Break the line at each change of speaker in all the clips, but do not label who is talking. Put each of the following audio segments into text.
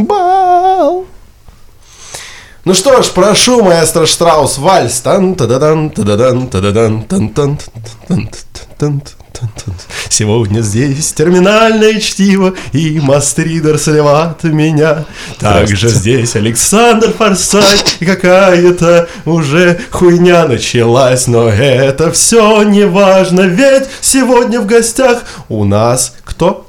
Бал. Ну что ж, прошу, маэстро Штраус, вальс. Тан тададан тададан тададан тан тан тан тан тан Сегодня здесь терминальное чтиво, и Мастридер слева от меня. Также здесь Александр Форсайт, и какая-то уже хуйня началась, но это все не важно, ведь сегодня в гостях у нас кто?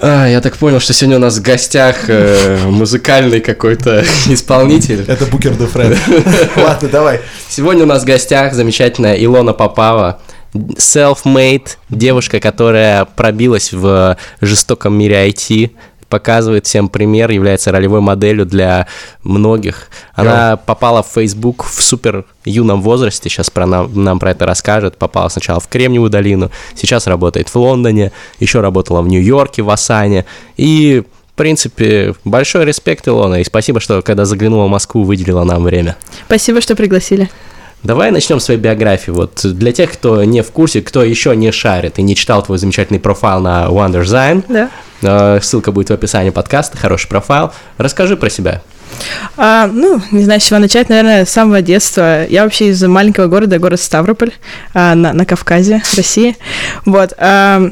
А, я так понял, что сегодня у нас в гостях э, музыкальный какой-то исполнитель.
Это Букер де Фред. Ладно, давай.
Сегодня у нас в гостях замечательная Илона Попава, self-made девушка, которая пробилась в жестоком мире IT, показывает всем пример, является ролевой моделью для многих. Она yeah. попала в Facebook в супер юном возрасте, сейчас про нам, нам про это расскажет. Попала сначала в Кремниевую долину, сейчас работает в Лондоне, еще работала в Нью-Йорке, в Асане. И в принципе, большой респект, Илона, и спасибо, что когда заглянула в Москву, выделила нам время.
Спасибо, что пригласили.
Давай начнем с своей биографии. Вот для тех, кто не в курсе, кто еще не шарит и не читал твой замечательный профайл на Wonderzine,
да.
Э, ссылка будет в описании подкаста, хороший профайл. Расскажи про себя.
А, ну, не знаю, с чего начать, наверное, с самого детства. Я вообще из маленького города, город Ставрополь, а, на, на Кавказе, России. Вот. А,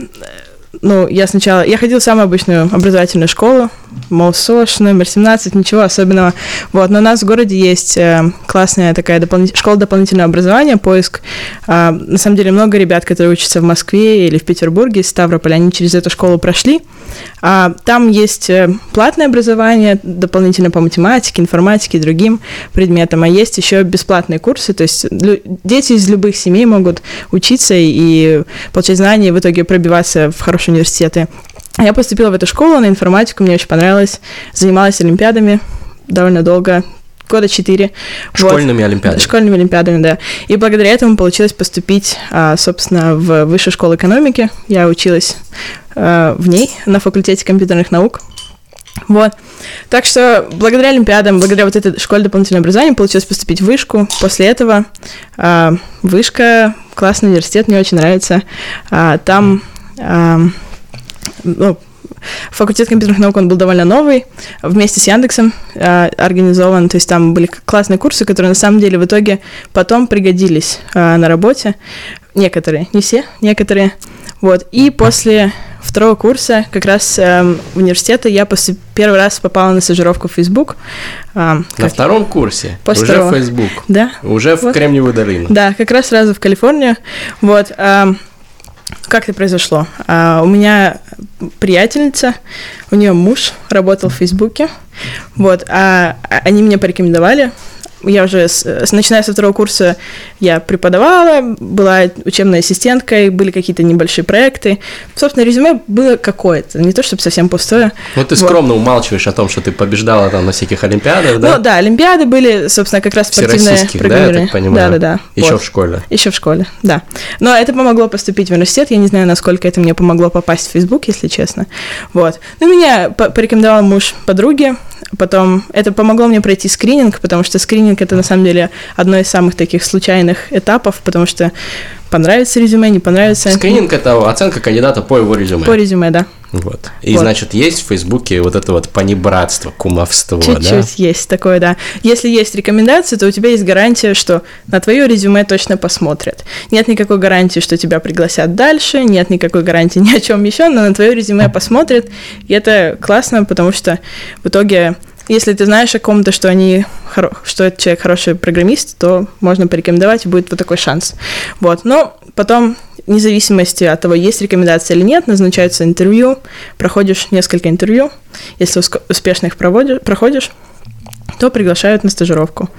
ну, я сначала... Я ходила в самую обычную образовательную школу, МОСОШ, номер 17, ничего особенного. Вот, но у нас в городе есть э, классная такая дополнит... школа дополнительного образования, поиск. Э, на самом деле много ребят, которые учатся в Москве или в Петербурге, из Ставрополя, они через эту школу прошли. А, там есть э, платное образование, дополнительно по математике, информатике и другим предметам, а есть еще бесплатные курсы, то есть дети из любых семей могут учиться и получать знания, и в итоге пробиваться в хорошие университеты. Я поступила в эту школу на информатику, мне очень понравилось, занималась олимпиадами довольно долго, года четыре.
Школьными вот. олимпиадами.
Школьными олимпиадами, да. И благодаря этому получилось поступить, а, собственно, в высшую школу экономики. Я училась а, в ней на факультете компьютерных наук. Вот. Так что благодаря Олимпиадам, благодаря вот этой школе дополнительного образования получилось поступить в вышку. После этого э, вышка, классный университет, мне очень нравится. Э, там э, ну, факультет компьютерных наук, он был довольно новый, вместе с Яндексом э, организован, то есть там были классные курсы, которые на самом деле в итоге потом пригодились э, на работе, некоторые, не все, некоторые, вот, и после второго курса как раз э, университета я после первый раз попала на стажировку в Facebook.
Э, на втором курсе?
После
Уже
второго.
в Facebook?
Да.
Уже вот. в Кремниевую долину?
Да, как раз сразу в Калифорнию, вот, э, как это произошло? А, у меня приятельница, у нее муж работал в Фейсбуке, вот, а, а они меня порекомендовали, я уже, с, с, начиная со второго курса, я преподавала, была учебной ассистенткой, были какие-то небольшие проекты. Собственно, резюме было какое-то, не то чтобы совсем пустое.
Ну, ты вот. скромно умалчиваешь о том, что ты побеждала там на всяких олимпиадах, да?
Ну, да, олимпиады были, собственно, как раз спортивные
да, я так понимаю?
Да, да, да.
Еще вот. в школе?
Еще в школе, да. Но это помогло поступить в университет, я не знаю, насколько это мне помогло попасть в Facebook, если честно. Вот. Ну, меня порекомендовал муж подруги, потом это помогло мне пройти скрининг, потому что скрининг это на самом деле одно из самых таких случайных этапов, потому что понравится резюме, не понравится.
Скрининг это оценка кандидата по его резюме.
По резюме, да.
Вот. И вот. значит, есть в Фейсбуке вот это вот понебратство, кумовство,
Чуть-чуть
да?
есть такое, да. Если есть рекомендации, то у тебя есть гарантия, что на твое резюме точно посмотрят. Нет никакой гарантии, что тебя пригласят дальше, нет никакой гарантии ни о чем еще, но на твое резюме посмотрят. И это классно, потому что в итоге если ты знаешь о ком-то, что они что этот человек хороший программист, то можно порекомендовать, и будет вот такой шанс. Вот. Но потом, вне зависимости от того, есть рекомендация или нет, назначается интервью, проходишь несколько интервью, если успешно их проводишь, проходишь, то приглашают на стажировку.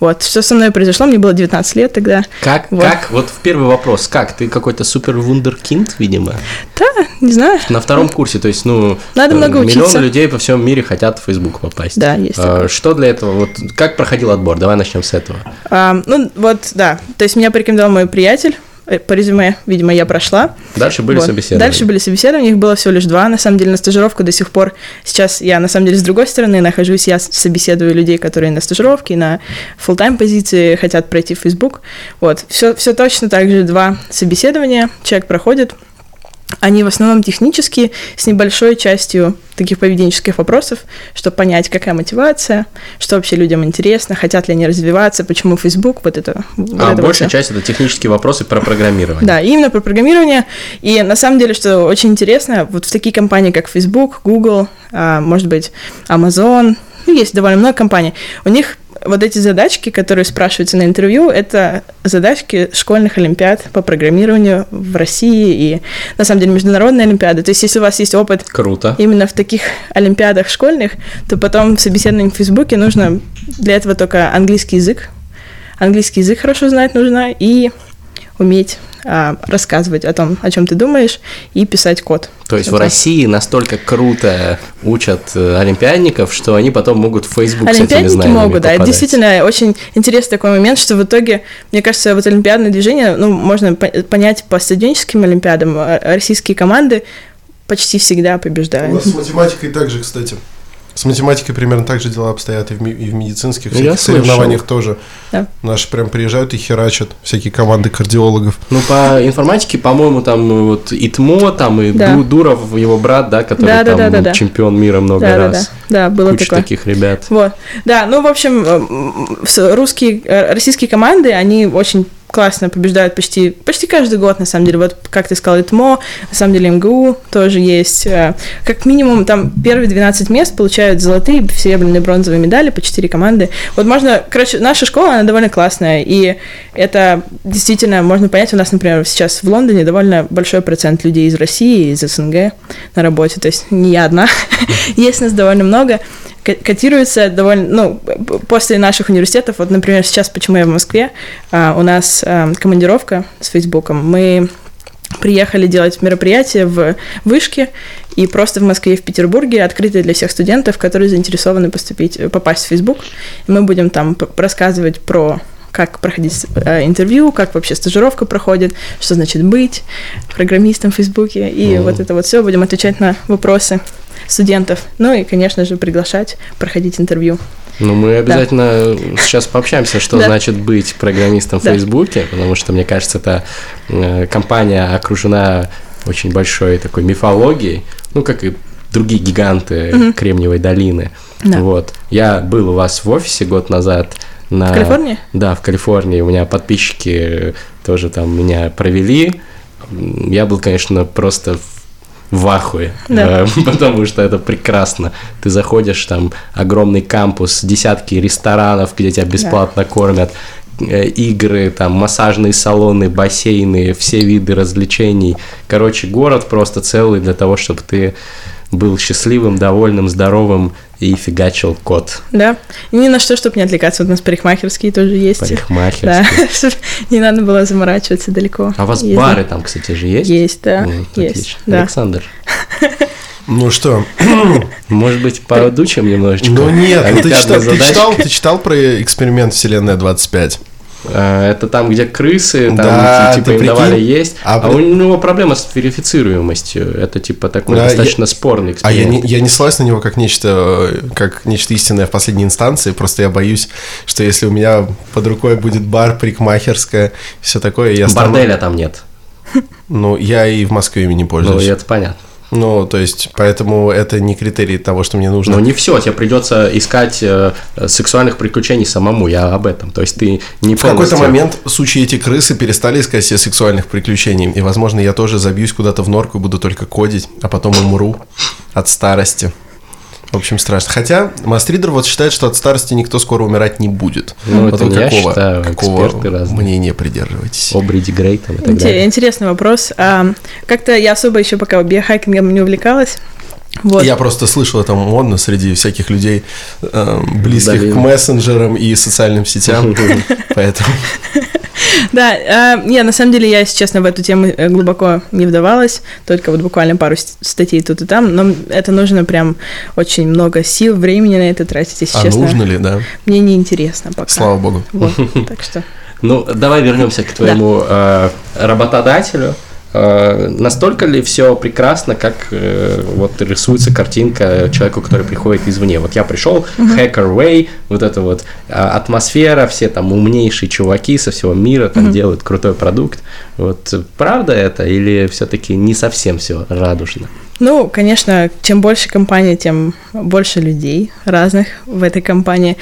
Вот, что со мной произошло, мне было 19 лет тогда.
Как, вот. как, вот первый вопрос, как, ты какой-то супер вундеркинд, видимо?
Да, не знаю.
На втором курсе, то есть, ну,
Надо много
миллионы
учиться.
людей по всему мире хотят в Facebook попасть.
Да, есть.
А, что для этого, вот, как проходил отбор? Давай начнем с этого.
А, ну, вот, да, то есть меня порекомендовал мой приятель, Э, по резюме, видимо, я прошла.
Дальше были вот. собеседования.
Дальше были собеседования, их было всего лишь два, на самом деле, на стажировку до сих пор. Сейчас я, на самом деле, с другой стороны нахожусь, я собеседую людей, которые на стажировке, на full-time позиции хотят пройти в Facebook. Вот, все, все точно так же, два собеседования, человек проходит, Они в основном технические, с небольшой частью таких поведенческих вопросов, чтобы понять, какая мотивация, что вообще людям интересно, хотят ли они развиваться, почему Facebook, вот это. вот
А
это вот
большая
всё.
часть это технические вопросы про программирование.
Да, именно про программирование. И на самом деле, что очень интересно, вот в такие компании, как Facebook, Google, а, может быть, Amazon, ну, есть довольно много компаний, у них вот эти задачки, которые спрашиваются на интервью, это задачки школьных олимпиад по программированию в России и, на самом деле, международные олимпиады. То есть, если у вас есть опыт
Круто.
именно в таких олимпиадах школьных, то потом в собеседовании в Фейсбуке нужно для этого только английский язык. Английский язык хорошо знать нужно и уметь а, рассказывать о том, о чем ты думаешь, и писать код.
То есть в России настолько круто учат э, олимпиадников, что они потом могут в Facebook с этими
Олимпиадники
знаниями
могут, да. Это
попадать.
действительно очень интересный такой момент, что в итоге, мне кажется, вот олимпиадное движение, ну, можно по- понять по студенческим олимпиадам, а российские команды почти всегда
У
побеждают.
нас с математикой также, кстати. С математикой примерно так же дела обстоят и в, ми- и в медицинских
Ну,
всяких
я слышал.
соревнованиях тоже.
Да.
Наши прям приезжают и херачат всякие команды кардиологов.
Ну, по информатике, по-моему, там э, вот ИТМО, там и
Да.
Ду- Дуров, его брат, да, который
Да, да,
там
да, да, да.
чемпион мира много
Да, да,
раз.
да, да, было
Куча
такое.
таких ребят.
Вот, да, ну, в общем, с- русские, э, российские команды, они очень классно побеждают почти, почти каждый год, на самом деле. Вот, как ты сказал, ИТМО, на самом деле МГУ тоже есть. Э, Как минимум, там первые 12 мест получают золотые, серебряные, бронзовые медали по 4 команды. Вот можно, короче, наша школа, она довольно классная, и это действительно можно понять. У нас, например, сейчас в Лондоне довольно большой процент людей из России, из СНГ на работе, то есть не я одна. Есть нас довольно много котируется довольно, ну, после наших университетов, вот, например, сейчас, почему я в Москве, а, у нас а, командировка с Фейсбуком, мы приехали делать мероприятие в Вышке, и просто в Москве и в Петербурге открытое для всех студентов, которые заинтересованы поступить, попасть в Фейсбук. И мы будем там рассказывать про как проходить э, интервью, как вообще стажировка проходит, что значит быть программистом в Фейсбуке, и
Мгм.
вот это вот все, будем отвечать на вопросы студентов. Ну и, конечно же, приглашать проходить интервью.
Ну, мы обязательно сейчас пообщаемся, что
Да.
значит быть программистом в
Да.
Фейсбуке, потому что, мне кажется, эта э, компания окружена очень большой такой мифологией, ну, как и другие гиганты
Мгм.
Кремниевой долины.
Да.
Вот. Я был у вас в офисе год назад. На...
В Калифорнии?
Да, в Калифорнии. У меня подписчики тоже там меня провели. Я был, конечно, просто в в ахуе,
Да.
э, потому что это прекрасно. Ты заходишь, там огромный кампус, десятки ресторанов, где тебя бесплатно кормят, э, игры, там массажные салоны, бассейны, все виды развлечений. Короче, город просто целый для того, чтобы ты был счастливым, довольным, здоровым и фигачил код
Да. И ни на что, чтобы не отвлекаться. Вот у нас парикмахерские тоже есть.
парикмахерский.
Да, не надо было заморачиваться далеко.
А у вас
ездить.
бары там, кстати же, есть?
Есть, да,
М,
есть.
Отлично.
Да.
Александр,
Ну что?
может быть, поудучим немножечко?
Ну нет, ну ты читал, ты читал, ты читал про эксперимент Вселенная 25?
А, Это там, где крысы, там
Да,
типа им
прикинь?
давали есть.
А
А, у него проблема с верифицируемостью. Это типа такой
Да, я-
достаточно спорный
А я
эксперимент.
не, я не ссылаюсь на него как нечто, э, как нечто истинное в последней инстанции, просто я боюсь, что если у меня под рукой будет бар, парикмахерская, все такое, я стану-
Борделя там нет.
Ну, я и в Москве ими не
Ну,
пользуюсь.
и это понятно.
Ну, то есть, поэтому это не критерий того, что мне нужно.
Но не все, тебе придется искать э, сексуальных приключений самому, я об этом. То есть ты не
В какой-то момент сучьи эти крысы перестали искать себе сексуальных приключений, и, возможно, я тоже забьюсь куда-то в норку и буду только кодить, а потом умру от старости. В общем, страшно. Хотя Мастридер вот считает, что от старости никто скоро умирать не будет.
Ну,
вот
это не я
какого,
считаю,
какого
эксперты разные.
мнения придерживаетесь?
Обриди Грей там и так
Инте-
далее.
Интересный вопрос. А, как-то я особо еще пока биохакингом не увлекалась. Вот.
Я просто слышал, это модно среди всяких людей, э, близких
Блин.
к мессенджерам и социальным сетям. Поэтому
Да, а, не, на самом деле я, если честно, в эту тему э, глубоко не вдавалась, только вот буквально пару ст- статей тут и там, но это нужно прям очень много сил, времени на это тратить, если
а
честно.
нужно ли, да?
Мне не интересно пока.
Слава богу.
Вот, так что.
Ну, давай вернемся к твоему э, работодателю. Э, настолько ли все прекрасно, как э, вот рисуется картинка человеку, который приходит извне. Вот я пришел, Hacker Way, вот это вот а, атмосфера, все там умнейшие чуваки со всего мира там делают крутой продукт. Вот правда это или все-таки не совсем все радужно?
Ну, конечно, чем больше компания, тем больше людей разных в этой компании.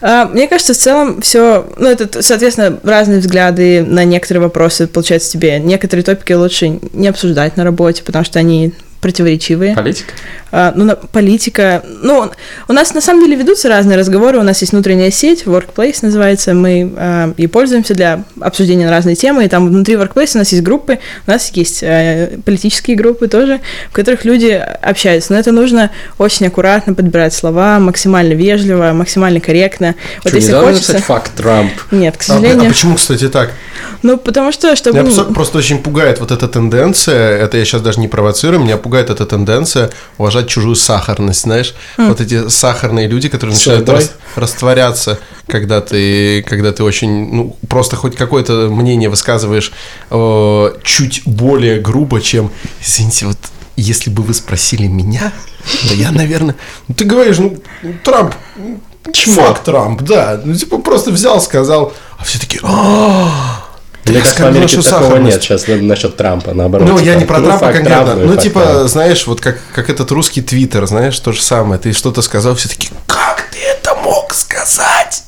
А, Мне кажется, в целом все, ну, это, соответственно, разные взгляды на некоторые вопросы, получается, тебе некоторые топики лучше не обсуждать на работе, потому что они противоречивые.
Политика?
А, ну, на- политика. Ну, у нас на самом деле ведутся разные разговоры. У нас есть внутренняя сеть, Workplace называется. Мы а, и пользуемся для обсуждения на разные темы. И там внутри Workplace у нас есть группы, у нас есть э, политические группы тоже, в которых люди общаются. Но это нужно очень аккуратно подбирать слова, максимально вежливо, максимально корректно. Вот
Что,
если
нельзя
хочется...
написать факт Трамп?
Нет, к
А, а
сожалению.
почему, кстати, так?
Ну, потому что, чтобы...
Меня
не-
просто, просто очень пугает вот эта тенденция, это я сейчас даже не провоцирую, меня пугает эта тенденция уважать чужую сахарность, знаешь? Вот эти сахарные люди, которые начинают рас- растворяться, когда ты, когда ты очень, ну, просто хоть какое-то мнение высказываешь э, чуть более грубо, чем, извините, вот если бы вы спросили меня, то я, наверное... Ну, ты говоришь, ну, Трамп,
Чмо.
факт Трамп, да. Ну, типа, просто взял, сказал, а все такие, «А,
Мне кажется, в Америке такого
сахарность».
нет сейчас насчет Трампа, наоборот.
Ну, я
типа,
не про Трампа конкретно.
Трамп, ну
типа,
Трамп.
знаешь, вот как, как этот русский твиттер, знаешь, то же самое. Ты что-то сказал, все таки как ты это мог сказать?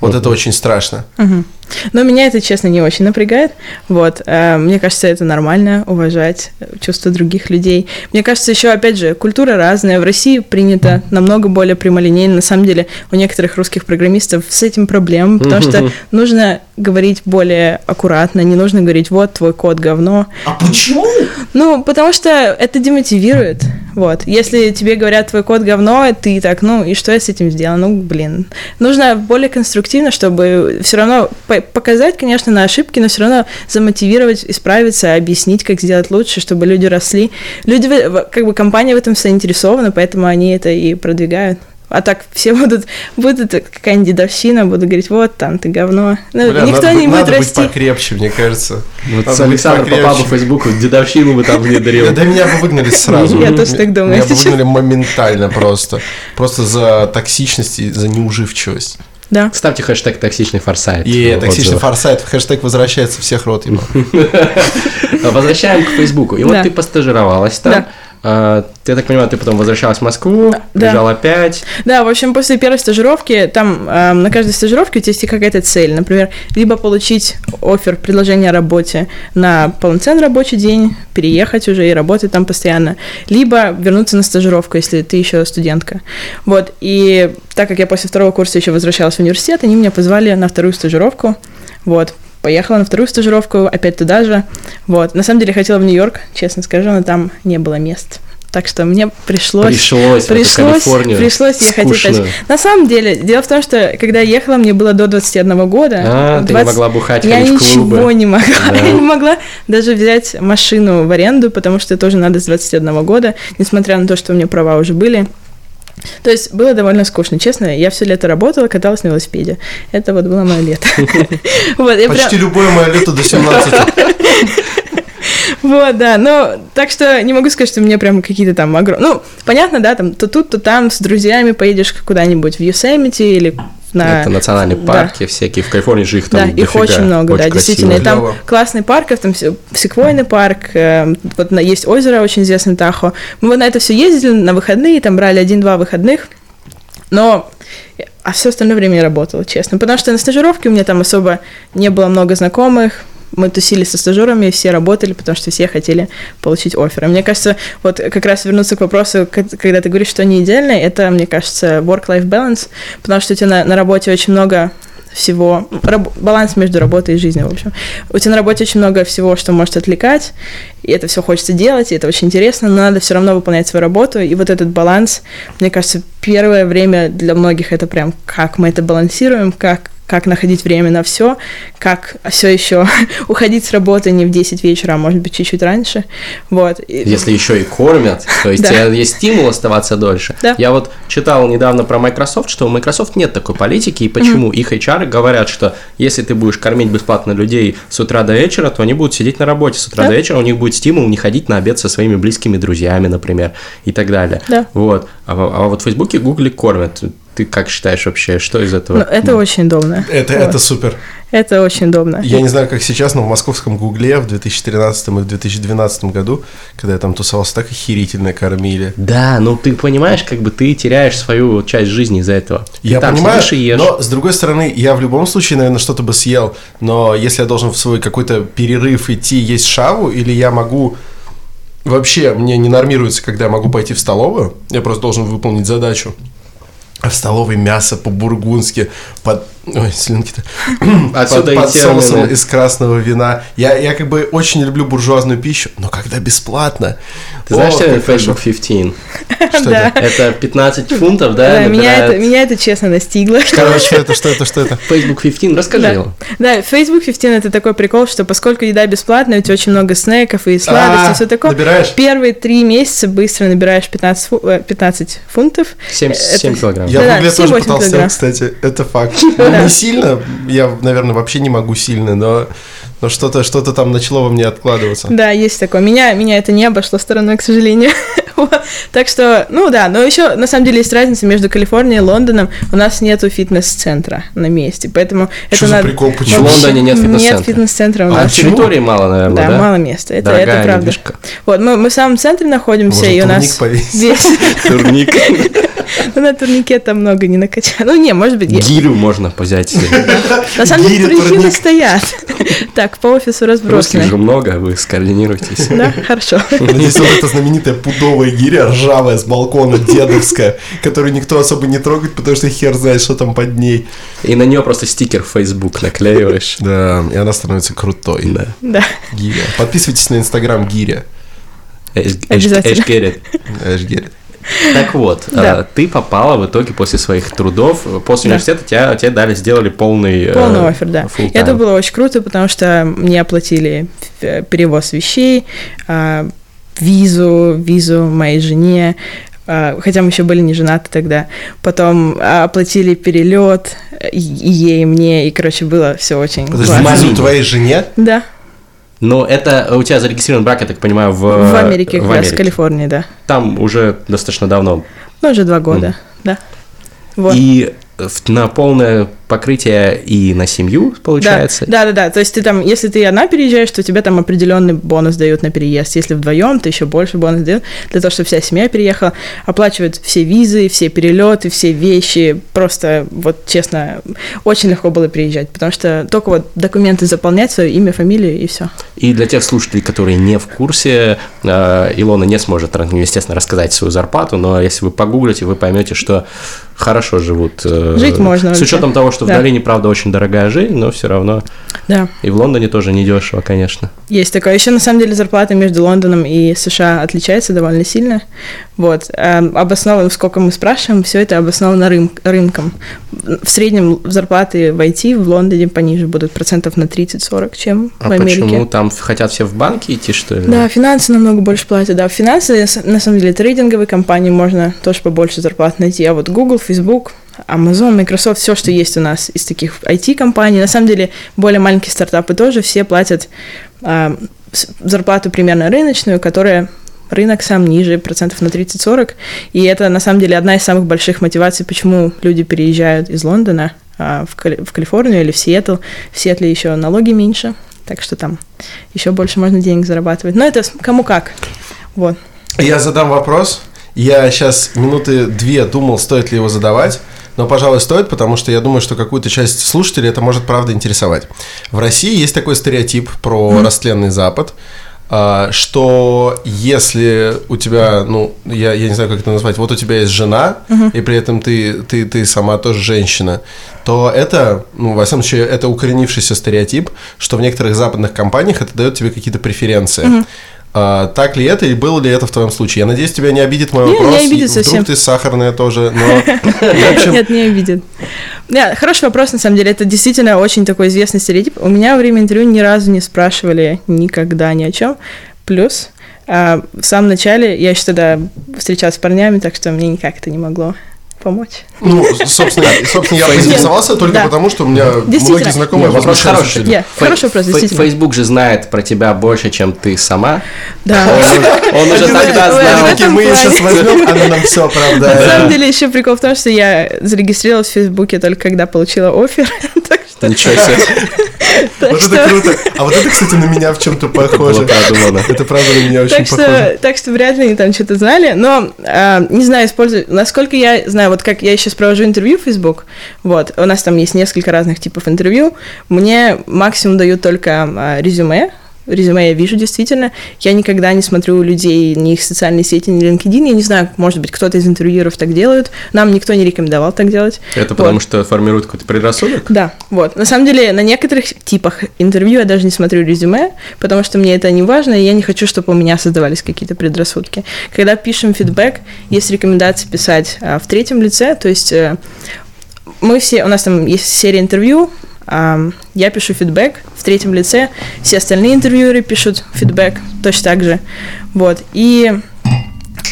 Вот это очень страшно.
Мгм. Но меня это, честно, не очень напрягает. Вот. э, Мне кажется, это нормально уважать э, чувства других людей. Мне кажется, еще, опять же, культура разная. В России принято намного более прямолинейно. На самом деле, у некоторых русских программистов с этим проблемы, потому что нужно говорить более аккуратно, не нужно говорить, вот, твой код говно.
А почему?
Ну, потому что это демотивирует. Вот. Если тебе говорят, твой код говно, ты так, ну, и что я с этим сделал? Ну, блин. Нужно более конструктивно, чтобы все равно показать, конечно, на ошибки, но все равно замотивировать, исправиться, объяснить, как сделать лучше, чтобы люди росли. Люди, как бы компания в этом заинтересована, поэтому они это и продвигают. А так все будут, будут какая-нибудь дедовщина, будут говорить, вот там ты говно. Ну,
Бля,
никто
надо,
не
быть-
будет
надо быть
расти.
покрепче, мне кажется.
Вот
Надо
с
быть
Александром
покрепче.
Попа по Фейсбуку дедовщину бы там внедрил.
Да, да меня бы выгнали сразу.
Я тоже так думаю,
Меня выгнали моментально просто. Просто за токсичность и за неуживчивость.
Да.
Ставьте хэштег токсичный форсайт.
И токсичный
отзывах.
форсайт, хэштег возвращается всех рот ему.
Возвращаем к Фейсбуку. И вот ты постажировалась там. А, Я так понимаю, ты потом возвращалась в Москву,
Да.
приезжал опять.
Да, в общем, после первой стажировки, там э, на каждой стажировке у тебя есть какая-то цель. Например, либо получить офер, предложение о работе на полноценный рабочий день, переехать уже и работать там постоянно, либо вернуться на стажировку, если ты еще студентка. Вот, и так как я после второго курса еще возвращалась в университет, они меня позвали на вторую стажировку. Вот, поехала на вторую стажировку, опять туда же. Вот, на самом деле хотела в Нью-Йорк, честно скажу, но там не было мест. Так что мне пришлось...
Пришлось,
Пришлось, пришлось ехать опять. На самом деле, дело в том, что когда я ехала, мне было до 21 года.
А, ты не могла бухать,
Я ничего не могла.
Да.
Я не могла даже взять машину в аренду, потому что тоже надо с 21 года, несмотря на то, что у меня права уже были. То есть было довольно скучно, честно. Я все лето работала, каталась на велосипеде. Это вот было мое лето.
Почти любое мое лето до 17.
Вот, да, но так что не могу сказать, что мне прям какие-то там огромные... Ну, понятно, да, там то тут, то там с друзьями поедешь куда-нибудь в Yosemite или на...
Это национальные
Да.
парки всякие. В Калифорнии же их там
Да, их
дофига.
очень много, да,
Очень
действительно. И
красиво.
там
Клёво.
классный парк, там се- секвойный парк, э, вот на- есть озеро очень известное Тахо. Мы вот на это все ездили на выходные, там брали один-два выходных, но а все остальное время я работала, честно. Потому что на стажировке у меня там особо не было много знакомых, мы тусили со стажерами, все работали, потому что все хотели получить оферы. Мне кажется, вот как раз вернуться к вопросу, когда ты говоришь, что не идеально, это, мне кажется, work-life balance, потому что у тебя на, на работе очень много всего, раб- баланс между работой и жизнью, в общем. У тебя на работе очень много всего, что может отвлекать, и это все хочется делать, и это очень интересно, но надо все равно выполнять свою работу, и вот этот баланс, мне кажется, первое время для многих это прям, как мы это балансируем, как как находить время на все, как все еще уходить с работы не в 10 вечера, а может быть чуть-чуть раньше. Вот.
Если еще и кормят, то есть
Да.
есть стимул оставаться дольше.
Да.
Я вот читал недавно про Microsoft, что у Microsoft нет такой политики, и почему их HR говорят, что если ты будешь кормить бесплатно людей с утра до вечера, то они будут сидеть на работе с утра
Да.
до вечера, у них будет стимул не ходить на обед со своими близкими друзьями, например, и так далее.
Да.
Вот. А, а вот в Фейсбуке, Гугле кормят. Ты как считаешь вообще, что из этого?
Ну, это очень удобно.
Это,
Вот.
это супер.
Это очень удобно.
Я не знаю, как сейчас, но в московском Гугле в 2013 и в 2012 году, когда я там тусовался, так охерительно кормили.
Да, ну ты понимаешь, как бы ты теряешь свою часть жизни из-за этого. Ты
Я
там
понимаю,
и ешь.
но с другой стороны, я в любом случае, наверное, что-то бы съел, но если я должен в свой какой-то перерыв идти есть шаву, или я могу... Вообще, мне не нормируется, когда я могу пойти в столовую, я просто должен выполнить задачу. В столовой мясо по-бургундски, под... Ой, слюнки-то.
Отсюда
под,
и
под соусом
термины.
из красного вина. Я, я как бы очень люблю буржуазную пищу, но когда бесплатно...
Ты знаешь,
ох,
что
хорошо.
Facebook 15?
Что
Да.
это?
Это 15 фунтов, да?
Да, меня, это, меня это честно настигло.
Короче, что это, что это, что это?
Facebook 15, расскажи
Да.
его.
Да, Facebook 15 это такой прикол, что поскольку еда бесплатная, у тебя очень много снеков и сладостей,
А,
все такое.
набираешь?
Первые три месяца быстро набираешь 15, фу- э, 15 фунтов.
7,
Это-
7 килограмм.
Я
Да-да,
в Гугле тоже
7-8
пытался, кстати, это факт. Не сильно, я, наверное, вообще не могу сильно, но, но что-то что там начало во мне откладываться.
Да, есть такое. Меня, меня это не обошло стороной, к сожалению. Вот. Так что, ну да, но еще на самом деле есть разница между Калифорнией и Лондоном. У нас нету фитнес-центра на месте, поэтому
Что
это
за
надо...
прикол?
В
Почему?
Лондоне нет фитнес-центра.
Нет фитнес-центра у
А
А
нас.
территории мало, наверное,
Да,
да?
мало места. Это,
Дорогая
это правда.
недвижка.
Вот, мы, мы в самом центре находимся,
Можно
и у
турник
нас
повесить.
весь...
Турник.
Ну, на турнике там много не накачать. Ну, не, может быть, есть.
Гирю можно взять.
На самом деле,
Гири,
турники
турник.
стоят. Так, по офису
Русских
разбросаны.
же много, вы скоординируйтесь.
Да, хорошо.
Здесь вот эта знаменитая пудовая гиря, ржавая, с балкона, дедовская, которую никто особо не трогает, потому что хер знает, что там под ней.
И на нее просто стикер в Facebook наклеиваешь.
Да, и она становится крутой.
Да.
Да.
Гиря. Подписывайтесь на инстаграм Гиря.
Эш-
Обязательно.
эш
Гиря.
Так вот,
Да.
э, ты попала в итоге после своих трудов, э, после
Да.
университета тебя, тебе дали, сделали полный... э,
Полный офер, да.
full-time.
Это было очень круто, потому что мне оплатили перевоз вещей, а, визу, визу моей жене, а, хотя мы еще были не женаты тогда. Потом а, оплатили перелет и, ей, и мне, и, короче, было все очень
Подожди,
классно.
визу твоей жене?
Да,
Но это у тебя зарегистрирован брак, я так понимаю, в,
в Америке,
в
как раз в
Америке.
Калифорнии, да.
Там уже достаточно давно.
Ну, уже два года, да. Вот.
И на полное покрытие и на семью, получается.
Да, да, да. То есть ты там, если ты одна переезжаешь, то тебе там определенный бонус дают на переезд. Если вдвоем, то еще больше бонус дают для того, чтобы вся семья переехала. Оплачивают все визы, все перелеты, все вещи. Просто, вот честно, очень легко было приезжать, потому что только вот документы заполнять, свое имя, фамилию и все.
И для тех слушателей, которые не в курсе, э, Илона не сможет, ну, естественно, рассказать свою зарплату, но если вы погуглите, вы поймете, что хорошо живут. э,
Жить можно
С
вообще.
учетом того, что в
Да.
долине, правда, очень дорогая жизнь, но все равно.
Да.
И в Лондоне тоже недешево, конечно.
Есть такое. Еще на самом деле зарплата между Лондоном и США отличается довольно сильно. Вот. Эм, обосновано, сколько мы спрашиваем, все это обосновано рым- рынком. В среднем зарплаты в IT в Лондоне пониже будут процентов на 30-40, чем
А
в Америке.
почему там хотят все в банки идти, что ли?
Да, финансы намного больше платят. Да, финансы, с- на самом деле, трейдинговые компании можно тоже побольше зарплат найти. А вот Google, Facebook, Amazon, Microsoft, все, что есть у нас из таких IT-компаний, на самом деле, более маленькие стартапы тоже все платят с- зарплату примерно рыночную, которая рынок сам ниже, процентов на 30-40. И это, на самом деле, одна из самых больших мотиваций, почему люди переезжают из Лондона а, в, Кали- в Калифорнию или в Сиэтл. В Сиэтле еще налоги меньше, так что там еще больше можно денег зарабатывать. Но это кому как. Вот.
Я задам вопрос. Я сейчас минуты две думал, стоит ли его задавать. Но, пожалуй, стоит, потому что я думаю, что какую-то часть слушателей это может правда интересовать. В России есть такой стереотип про растленный Запад, а, что если у тебя, ну, я, я не знаю, как это назвать, вот у тебя есть жена, и при этом ты, ты, ты сама тоже женщина, то это, ну, во всяком случае, это укоренившийся стереотип, что в некоторых западных компаниях это дает тебе какие-то преференции. А, так ли это и было ли это в твоем случае? Я надеюсь, тебя не обидит мой
Не, не
вопрос.
обидит
и Вдруг
совсем.
ты сахарная тоже, но...
Нет, не обидит. Да, хороший вопрос, на самом деле. Это действительно очень такой известный стереотип. У меня во время интервью ни разу не спрашивали никогда ни о чем. Плюс а, в самом начале я еще тогда встречалась с парнями, так что мне никак это не могло помочь.
Ну, собственно, собственно я поинтересовался только
Да.
потому, что у меня многие знакомые
Нет, вопрос хороший.
Я- хороший вопрос, действительно.
Facebook же знает про тебя больше, чем ты сама.
Да.
Он уже
Они
тогда знал.
мы ее сейчас возьмем, она нам все
На самом
оправдает.
деле еще прикол в том, что я зарегистрировалась в Фейсбуке только когда получила офер. Так что,
Ничего себе.
Так
Вот
что-
это круто. А вот это, кстати, на меня в чем-то похоже. Это правда на меня очень
Так
похоже.
так что вряд ли они там что-то знали, но а, не знаю, использую. Насколько я знаю, вот как я сейчас провожу интервью в Facebook, вот, у нас там есть несколько разных типов интервью, мне максимум дают только а, резюме, резюме я вижу действительно. Я никогда не смотрю у людей ни их социальные сети, ни LinkedIn. Я не знаю, может быть, кто-то из интервьюеров так делает. Нам никто не рекомендовал так делать.
Это
Вот.
потому, что формирует какой-то предрассудок?
Да, вот. На самом деле, на некоторых типах интервью я даже не смотрю резюме, потому что мне это не важно, и я не хочу, чтобы у меня создавались какие-то предрассудки. Когда пишем фидбэк, есть рекомендация писать а, в третьем лице, то есть э, мы все, у нас там есть серия интервью, я пишу фидбэк в третьем лице, все остальные интервьюеры пишут фидбэк точно так же, вот. И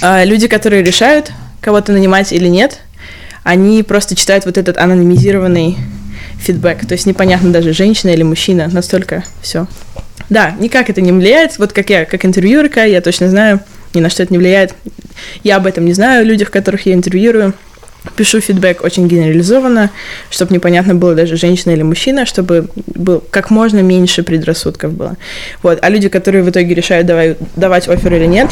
а, люди, которые решают, кого-то нанимать или нет, они просто читают вот этот анонимизированный фидбэк. То есть непонятно даже, женщина или мужчина, настолько все. Да, никак это не влияет. Вот как я, как интервьюерка, я точно знаю, ни на что это не влияет. Я об этом не знаю, людях, которых я интервьюирую. Пишу фидбэк очень генерализованно, чтобы непонятно было даже женщина или мужчина, чтобы был как можно меньше предрассудков было. Вот. А люди, которые в итоге решают, давай, давать офер или нет,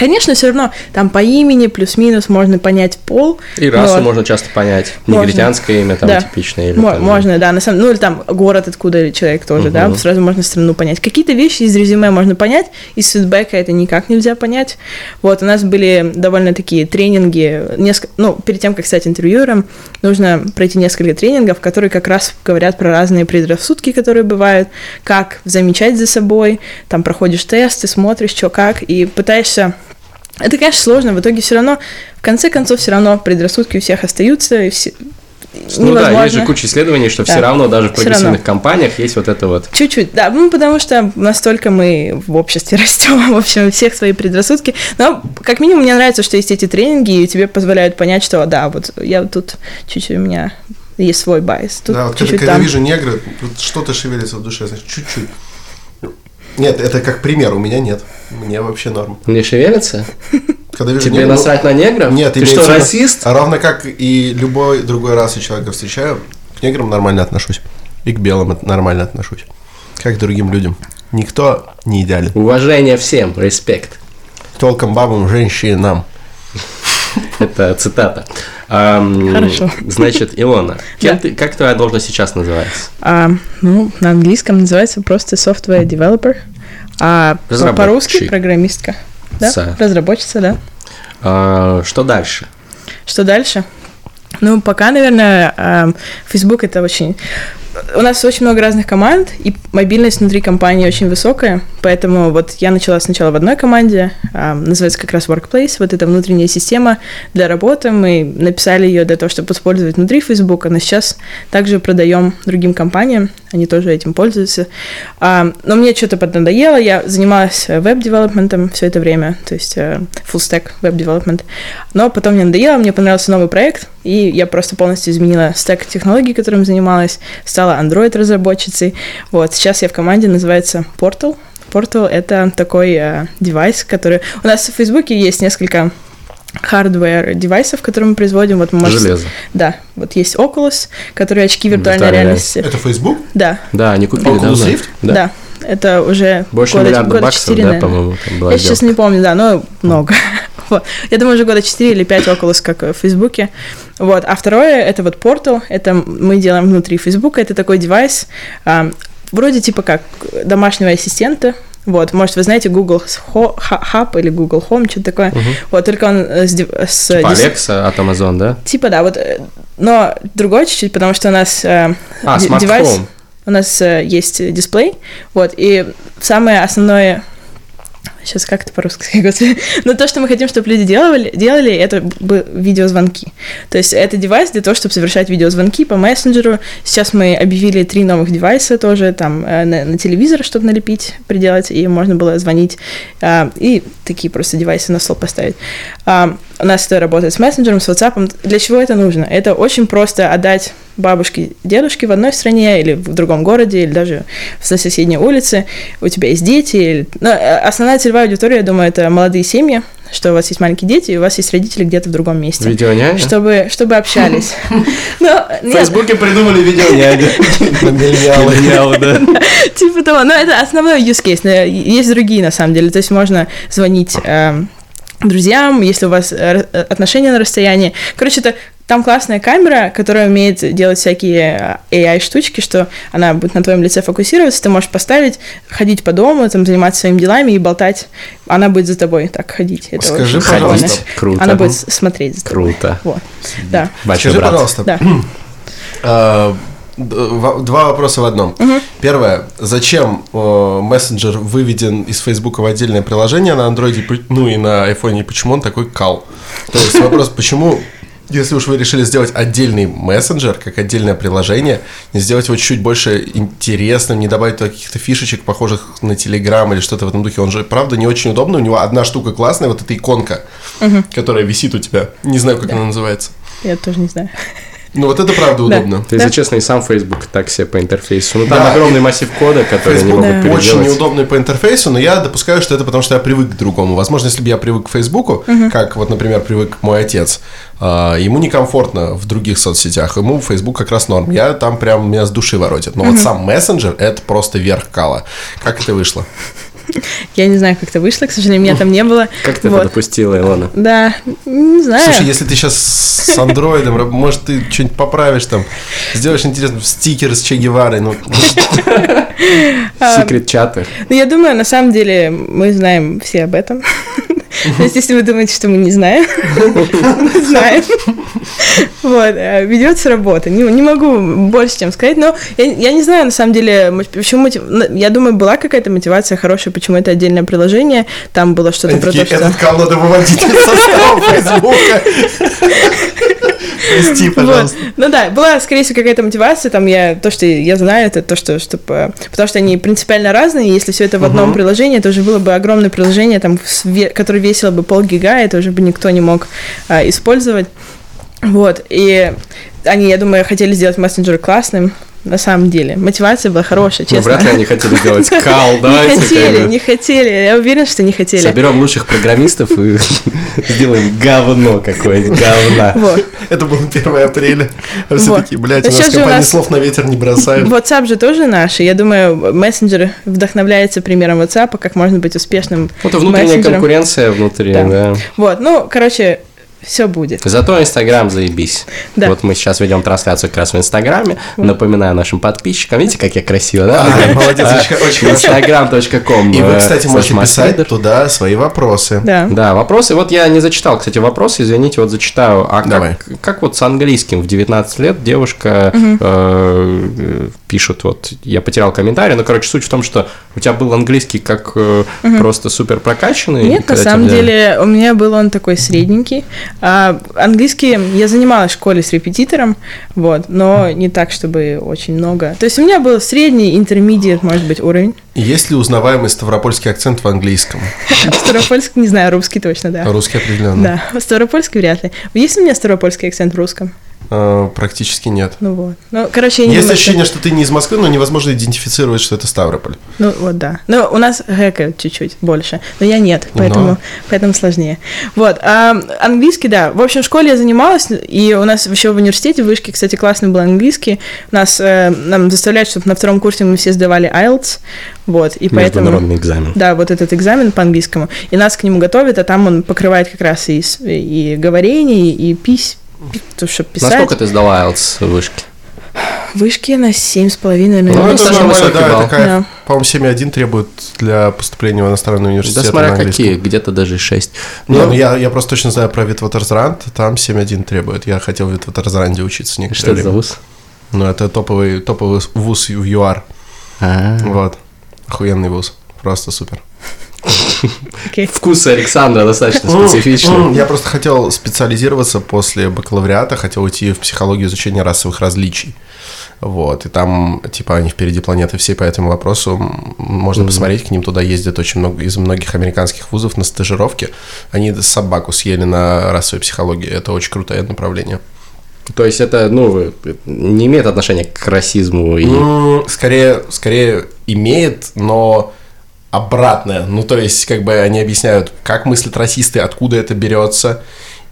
Конечно, все равно там по имени плюс-минус можно понять пол.
И расу
но-
можно часто понять.
Можно.
Негритянское имя там
Да.
типичное. Или
Мо-
там-
Можно, да, на самом ну или там город, откуда человек тоже, да,
Мгм.
сразу можно страну понять. Какие-то вещи из резюме можно понять, из фидбэка это никак нельзя понять. Вот, у нас были довольно такие тренинги, несколько, ну, перед тем, как стать интервьюером, нужно пройти несколько тренингов, которые как раз говорят про разные предрассудки, которые бывают, как замечать за собой, там проходишь тесты, смотришь, что как, и пытаешься это, конечно, сложно, в итоге все равно, в конце концов, все равно предрассудки у всех остаются, и все...
Ну да, есть же
невозможно.
куча исследований, что
Да.
все равно даже в прогрессивных компаниях есть вот это вот.
Чуть-чуть, да, ну, потому что настолько мы в обществе растем, в общем, у всех свои предрассудки. Но, как минимум, мне нравится, что есть эти тренинги, и тебе позволяют понять, что, да, вот я тут чуть-чуть у меня есть свой bias. Тут
Да, вот когда,
чуть-чуть
когда
там.
вижу негра, вот что-то шевелится в душе, значит, чуть-чуть. Нет, это как пример, у меня нет. Мне вообще норм.
Не шевелится?
Когда вижу
Тебе
негра, ну,
насрать на негров?
Нет,
Ты что, расист?
А равно как и любой другой расы человека встречаю, к неграм нормально отношусь. И к белым нормально отношусь. Как к другим людям. Никто не идеален.
Уважение всем, респект.
Телкам, бабам, женщинам.
Это цитата.
Хорошо.
Значит, Илона, кем ты, как твоя должность сейчас называется?
А, ну, на английском называется просто software developer, а по-русски программистка. Да?
Ца.
Разработчица, да.
А, что дальше?
Что дальше? Ну, пока, наверное, эм, Facebook это очень... У нас очень много разных команд, и мобильность внутри компании очень высокая, поэтому вот я начала сначала в одной команде, эм, называется как раз Workplace, вот эта внутренняя система для работы, мы написали ее для того, чтобы использовать внутри Facebook, но сейчас также продаем другим компаниям, они тоже этим пользуются. А, но мне что-то поднадоело, я занималась веб-девелопментом все это время, то есть э, full stack веб-девелопмент. Но потом мне надоело, мне понравился новый проект, и я просто полностью изменила стек технологий, которым занималась, стала Android-разработчицей. Вот, сейчас я в команде, называется Portal. Portal — это такой э, девайс, который... У нас в Фейсбуке есть несколько hardware девайсов, которые мы производим. Вот мы можем-
Железо.
Да, вот есть Oculus, который очки виртуальной
Виртуальная
реальности.
Это Facebook?
Да,
Да, они купили
Oculus. Rift?
да. Это уже
Больше
года,
миллиарда
года
баксов,
4,
да, по-моему,
Я сейчас
сделка.
не помню, да, но много. Вот. Я думаю, уже года 4 или 5 Oculus, как в Фейсбуке. Вот. А второе, это вот Portal, это мы делаем внутри Фейсбука, это такой девайс, а, вроде типа как домашнего ассистента, вот, может, вы знаете Google Hub или Google Home, что-то такое. Вот, только он э, с, с
Типа
дис-
Alexa от Amazon, да?
Типа, да, вот, э, но другой чуть-чуть, потому что у нас э,
А, Smart
девайс,
Home.
У нас э, есть дисплей, вот, и самое основное Сейчас как это по-русски сказать? Но то, что мы хотим, чтобы люди делали, делали это видеозвонки. То есть это девайс для того, чтобы совершать видеозвонки по мессенджеру. Сейчас мы объявили три новых девайса тоже, там э, на, на телевизор, чтобы налепить, приделать, и можно было звонить. А, и такие просто девайсы на стол поставить. А, у нас это работает с мессенджером, с WhatsApp. Для чего это нужно? Это очень просто отдать бабушке, дедушке в одной стране или в другом городе, или даже на соседней улице. У тебя есть дети. Или... Но э, основная целевая аудитория, я думаю, это молодые семьи, что у вас есть маленькие дети, и у вас есть родители где-то в другом месте.
Видеоняня?
Чтобы, чтобы общались. Но,
В Фейсбуке придумали видеоняню. Миллиалы, да.
Типа того. Но это основной use case. но Есть другие, на самом деле. То есть можно звонить эм, друзьям, если у вас э, р- отношения на расстоянии. Короче, это там классная камера, которая умеет делать всякие AI-штучки, что она будет на твоем лице фокусироваться, ты можешь поставить, ходить по дому, там, заниматься своими делами и болтать. Она будет за тобой так ходить. Это
Скажи,
очень прикольно.
пожалуйста.
Круто.
Она будет смотреть за тобой.
Круто.
Вот. Да.
Большой
Скажи,
брат.
пожалуйста,
Да.
два вопроса в одном. Первое. Зачем э, мессенджер выведен из Фейсбука в отдельное приложение на андроиде, ну и на айфоне, и почему он такой кал? То есть вопрос, почему, если уж вы решили сделать отдельный мессенджер, как отдельное приложение, не сделать его чуть больше интересным, не добавить каких-то фишечек, похожих на Телеграм или что-то в этом духе. Он же, правда, не очень удобный. У него одна штука классная, вот эта иконка, которая висит у тебя. Не знаю, как она называется.
Я тоже не знаю.
Ну вот это правда
Да.
удобно.
Ты, если честно, и сам Facebook так себе по интерфейсу. Ну, там
Да,
огромный массив кода, который не
Facebook
могут
очень
переделать.
неудобный по интерфейсу, но я допускаю, что это потому, что я привык к другому. Возможно, если бы я привык к Фейсбуку, как вот, например, привык мой отец, а, ему некомфортно в других соцсетях, ему Facebook как раз норм. Я там прям меня с души воротит. Но вот сам мессенджер это просто верх кала. Как это вышло?
Я не знаю, как это вышло, к сожалению, меня там не было.
Как ты
Вот.
это допустила, Илона?
Да, не знаю.
Слушай, если ты сейчас с андроидом, может, ты что-нибудь поправишь там, сделаешь интересно стикер с Че Геварой, ну,
Секрет чаты.
Ну, я думаю, на самом деле мы знаем все об этом. То есть, если вы думаете, что мы не знаем, мы знаем. Вот, э, ведется работа. Не, могу больше, чем сказать, но я, не знаю, на самом деле, почему... Я думаю, была какая-то мотивация хорошая, почему это отдельное приложение. Там было что-то про то, что...
этот кал надо выводить из состава Фейсбука. Прости,
Вот.
пожалуйста.
Ну да, была, скорее всего, какая-то мотивация. Там я то, что я знаю, это то, что, чтобы, потому что они принципиально разные. и Если все это в одном приложении, это уже было бы огромное приложение, там, которое весило бы полгига, это уже бы никто не мог а, использовать. Вот. И они, я думаю, хотели сделать мессенджер классным. На самом деле, мотивация была хорошая,
Ну,
честно.
вряд ли они хотели сделать кал,
не
давайте. как
хотели, не хотели. Я уверена, что не хотели.
Соберем лучших программистов и сделаем говно какое-нибудь, говна.
Это было 1 апреля. А все такие, блядь, у нас компания слов на ветер не бросает.
WhatsApp же тоже наш, я думаю, мессенджер вдохновляется примером WhatsApp, как можно быть успешным
Вот и внутренняя конкуренция внутри,
Да.
да.
Вот, ну, короче, все будет.
Зато Инстаграм заебись.
Да.
Вот мы сейчас ведем трансляцию как раз в Инстаграме. Напоминаю нашим подписчикам. Видите, как я красиво, да?
А, молодец, очень-.
Instagram.com
И вы,
э,
кстати, можете писать туда свои вопросы.
Да.
Да, вопросы. Вот я не зачитал, кстати, вопросы, извините, вот зачитаю. А
Давай.
как, как вот с английским в 19 лет девушка э, пишет, вот, я потерял комментарий, но, короче, суть в том, что у тебя был английский как э, просто супер прокачанный.
Нет, на самом
тебя-
деле у меня был он такой средненький. А, английский я занималась в школе с репетитором, вот, но не так, чтобы очень много. То есть у меня был средний, интермедиат, может быть, уровень.
Есть ли узнаваемый ставропольский акцент в английском?
Ставропольский, не знаю, русский точно, да.
Русский определенно.
Да, ставропольский вряд ли. Есть у меня ставропольский акцент в русском?
А, практически нет.
Ну вот. Ну, короче, я не
Есть
что-
ощущение, что ты не из Москвы, но невозможно идентифицировать, что это Ставрополь.
Ну вот да. Ну у нас гэка чуть-чуть больше, но я нет, поэтому,
Но.
поэтому сложнее. Вот. А английский, да. В общем, в школе я занималась, и у нас еще в университете, в вышке, кстати, классный был английский. Нас э, нам заставляют, чтобы на втором курсе мы все сдавали IELTS, вот, и поэтому...
Международный экзамен.
Да, вот этот экзамен по английскому. И нас к нему готовят, а там он покрывает как раз и, и говорение, и пись, то, чтобы писать.
Насколько ты сдала IELTS в вышке?
Вышки на семь с половиной,
Ну,
Ну,
наверное.
это достаточно
нормально, да,
балл.
такая,
Да.
по-моему, 7,1 требует для поступления в иностранный
Да
университет.
смотря
на английском.
какие, где-то даже 6.
Не,
Ну,
ну я, я просто точно знаю про Витватерзранд, там 7.1 требует. Я хотел в Витватерзранде учиться некоторое
что это за
время.
вуз?
Ну, это топовый, топовый вуз в ЮАР.
А,
Вот. Охуенный вуз. Просто супер.
Окей.
Вкусы Александра достаточно специфичны.
Я просто хотел специализироваться после бакалавриата, хотел уйти в психологию изучения расовых различий. Вот, и там, типа, они впереди планеты всей по этому вопросу. Можно посмотреть, к ним туда ездят очень много из многих американских вузов на стажировке. Они собаку съели на расовой психологии. Это очень крутое направление.
То есть это, ну, не имеет отношения к расизму и...
М, Скорее, скорее имеет, но обратное. Ну, то есть, как бы они объясняют, как мыслят расисты, откуда это берется,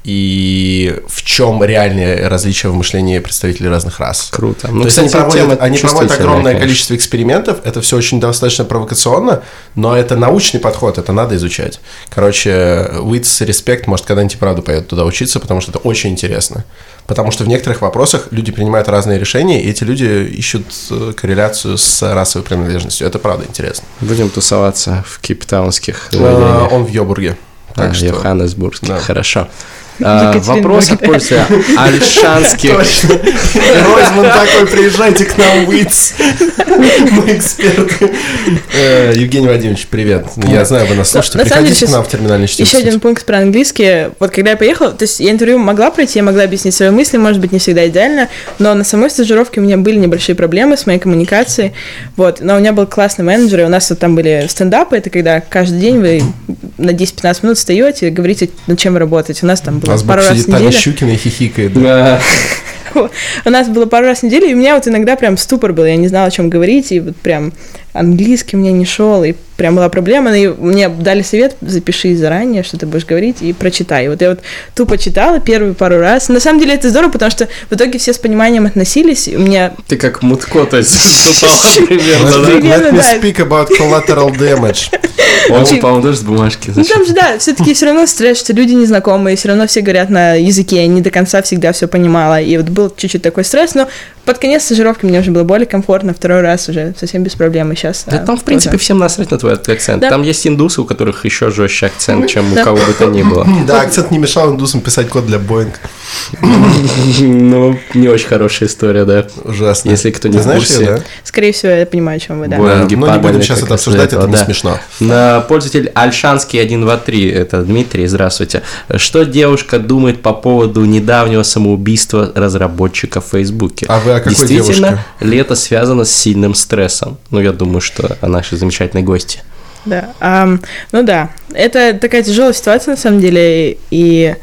и в чем реальные различия в мышлении представителей разных рас.
Круто.
То
Ну,
есть
кстати,
они проводят, они проводят огромное
конечно.
количество экспериментов, это все очень достаточно провокационно, но это научный подход, это надо изучать. Короче, Уитс Респект может когда-нибудь и правда поедет туда учиться, потому что это очень интересно. Потому что в некоторых вопросах люди принимают разные решения, и эти люди ищут э, корреляцию с расовой принадлежностью. Это правда интересно.
Будем тусоваться в кейптаунских
А,
заведениях.
Он в Йобурге. Так
А,
что...
Йоханнесбургский.
Да.
Хорошо. А, вопрос от пользователя Альшанских.
Ройзман такой, приезжайте к нам в. Мы эксперты. Э, Евгений Вадимович, привет. Я знаю, вы нас слушаете. Приходите к нам в терминальный чтец.
Еще один пункт про английский. Вот когда я поехала, то есть я интервью могла пройти, я могла объяснить свои мысли, может быть, не всегда идеально, но на самой стажировке у меня были небольшие проблемы с моей коммуникацией. Вот. Но у меня был классный менеджер, и у нас вот там были стендапы, это когда каждый день вы на 10-15 минут встаете и говорите, над чем вы работаете. У нас там
У нас
пару раз в неделю.
Щукина хихикает. Да.
У нас было пару раз в неделю, и у меня вот иногда прям ступор был, я не знала, о чем говорить, и вот прям английский у меня не шел, и прям была проблема, и мне дали совет, запиши заранее, что ты будешь говорить, и прочитай. И вот я вот тупо читала первые пару раз. На самом деле это здорово, потому что в итоге все с пониманием относились, и у меня
Ты как Мутко, то есть примерно,
Let me- speak about collateral damage.
Он, по-моему, тоже с бумажки.
Ну там же, да, все-таки все равно стресс, что люди незнакомые, все равно все говорят на языке, я не до конца всегда все понимала. И вот был чуть-чуть такой стресс, но под конец стажировки мне уже было более комфортно, второй раз уже совсем без проблем, и сейчас...
Да там, в принципе, всем насрать на твой акцент.
Да.
Там есть индусы, у которых еще жестче акцент, чем у
Да.
кого бы то ни было.
Да, акцент не мешал индусам писать код для Boeing.
Ну, не очень хорошая история, да.
Ужасно.
Если кто не
знаешь да?
Скорее всего, я понимаю, о чем вы, да.
Боинги
но не будем сейчас это обсуждать, это не смешно.
На пользователь Альшанский 123, это Дмитрий, здравствуйте. Что девушка думает по поводу недавнего самоубийства разработчика в Фейсбуке?
А вы какой
Действительно,
девушке?
лето связано с сильным стрессом. Ну, я думаю, что о нашей замечательной гости.
Да, ам, ну да, это такая тяжелая ситуация на самом деле, и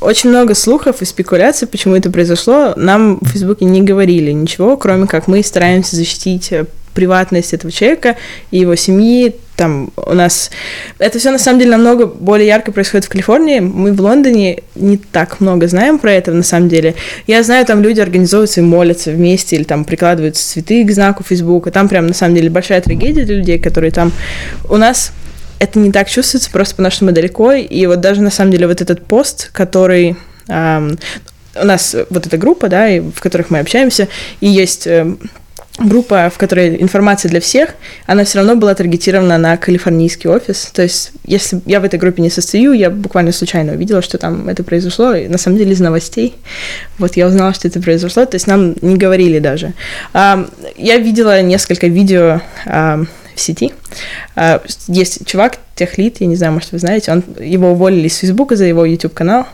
очень много слухов и спекуляций, почему это произошло. Нам в Фейсбуке не говорили ничего, кроме как мы стараемся защитить э, приватность этого человека и его семьи. Там у нас это все на самом деле намного более ярко происходит в Калифорнии. Мы в Лондоне не так много знаем про это на самом деле. Я знаю, там люди организовываются и молятся вместе, или там прикладывают цветы к знаку Фейсбука. Там прям на самом деле большая трагедия для людей, которые там. У нас это не так чувствуется, просто потому что мы далеко. И вот даже на самом деле вот этот пост, который ам, у нас вот эта группа, да, и в которых мы общаемся, и есть эм, группа, в которой информация для всех, она все равно была таргетирована на калифорнийский офис. То есть, если я в этой группе не состою, я буквально случайно увидела, что там это произошло, и на самом деле из новостей. Вот я узнала, что это произошло, то есть нам не говорили даже. Я видела несколько видео в сети. А, Есть чувак, техлит, я не знаю, может, вы знаете, он, его уволили с Фейсбука за его YouTube-канал,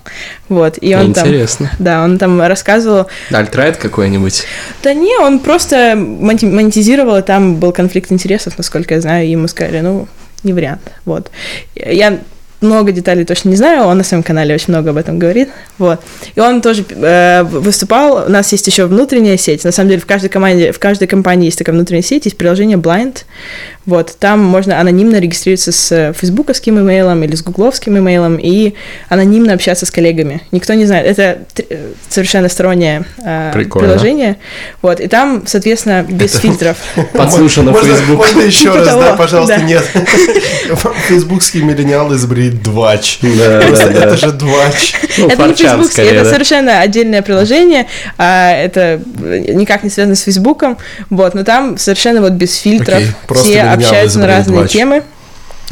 вот, и он там...
Интересно.
Да, он там рассказывал,
Альтрайт какой-нибудь?
да не, он просто монетизировал, и там был конфликт интересов, насколько я знаю, и ему сказали, ну, не вариант, вот. Я много деталей точно не знаю, он на своем канале очень много об этом говорит, вот. И он тоже э, выступал, у нас есть еще внутренняя сеть, на самом деле в каждой команде, в каждой компании есть такая внутренняя сеть, есть приложение Blind, вот, там можно анонимно регистрироваться с фейсбуковским имейлом или с гугловским имейлом и анонимно общаться с коллегами. Никто не знает, это э, совершенно стороннее э,
Прикольно.
приложение, вот, и там, соответственно, без фильтров.
Подслушано
Можно-
Facebook.
Можно еще
Типа
раз,
того,
да, пожалуйста,
да.
нет. Фейсбукские миллениалы изобрели двач.
Да.
Это же двач.
Ну,
это не
скорее,
это совершенно отдельное приложение, а это никак не связано с Фейсбуком, вот, но там совершенно вот без фильтров
Окей,
все общаются на разные темы.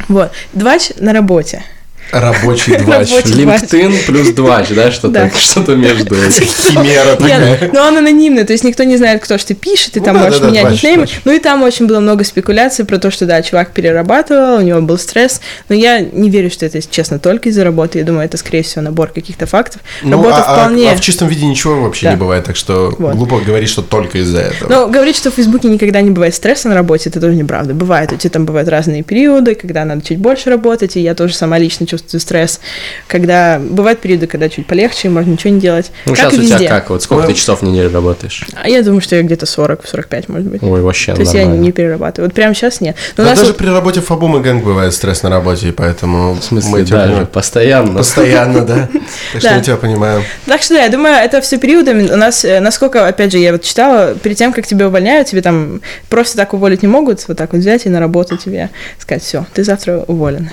Вот. Двач на работе.
Рабочий двач.
LinkedIn плюс двач, да, что-то
Да.
что между.
Химера такая.
Но он анонимный, то есть никто не знает, кто что пишет, и
Ну
там можешь менять никнеймы. Ну и там очень было много спекуляций про то, что да, чувак перерабатывал, у него был стресс, но я не верю, что это, честно, только из-за работы. Я думаю, это, скорее всего, набор каких-то фактов.
Ну,
Работа
а, а-
вполне...
а в чистом виде ничего вообще не бывает, так что глупо говорить, что только из-за этого.
Но говорить, что в Фейсбуке никогда не бывает стресса на работе, это тоже неправда. Бывает, у тебя там бывают разные периоды, когда надо чуть больше работать, и я тоже сама лично чувствую стресс. Когда бывают периоды, когда чуть полегче, можно ничего не делать.
Ну,
как
сейчас
и
у тебя
везде.
как? Вот сколько
Ну,
ты часов в неделю работаешь?
А я думаю, что я где-то 40-45, может быть.
Ой, вообще
То есть я
нормально.
не перерабатываю. Вот прямо сейчас нет. Но нас
даже
вот-
при работе в FAANG бывает стресс на работе, и поэтому
В смысле,
мы тебя
даже
понимаем.
постоянно.
Постоянно, да. Так что
Да.
мы тебя понимаем.
Так что да, я думаю, это все периодами. У нас, э, насколько, опять же, я вот читала, перед тем, как тебя увольняют, тебе там просто так уволить не могут, вот так вот взять и на работу тебе сказать, все, ты завтра уволен.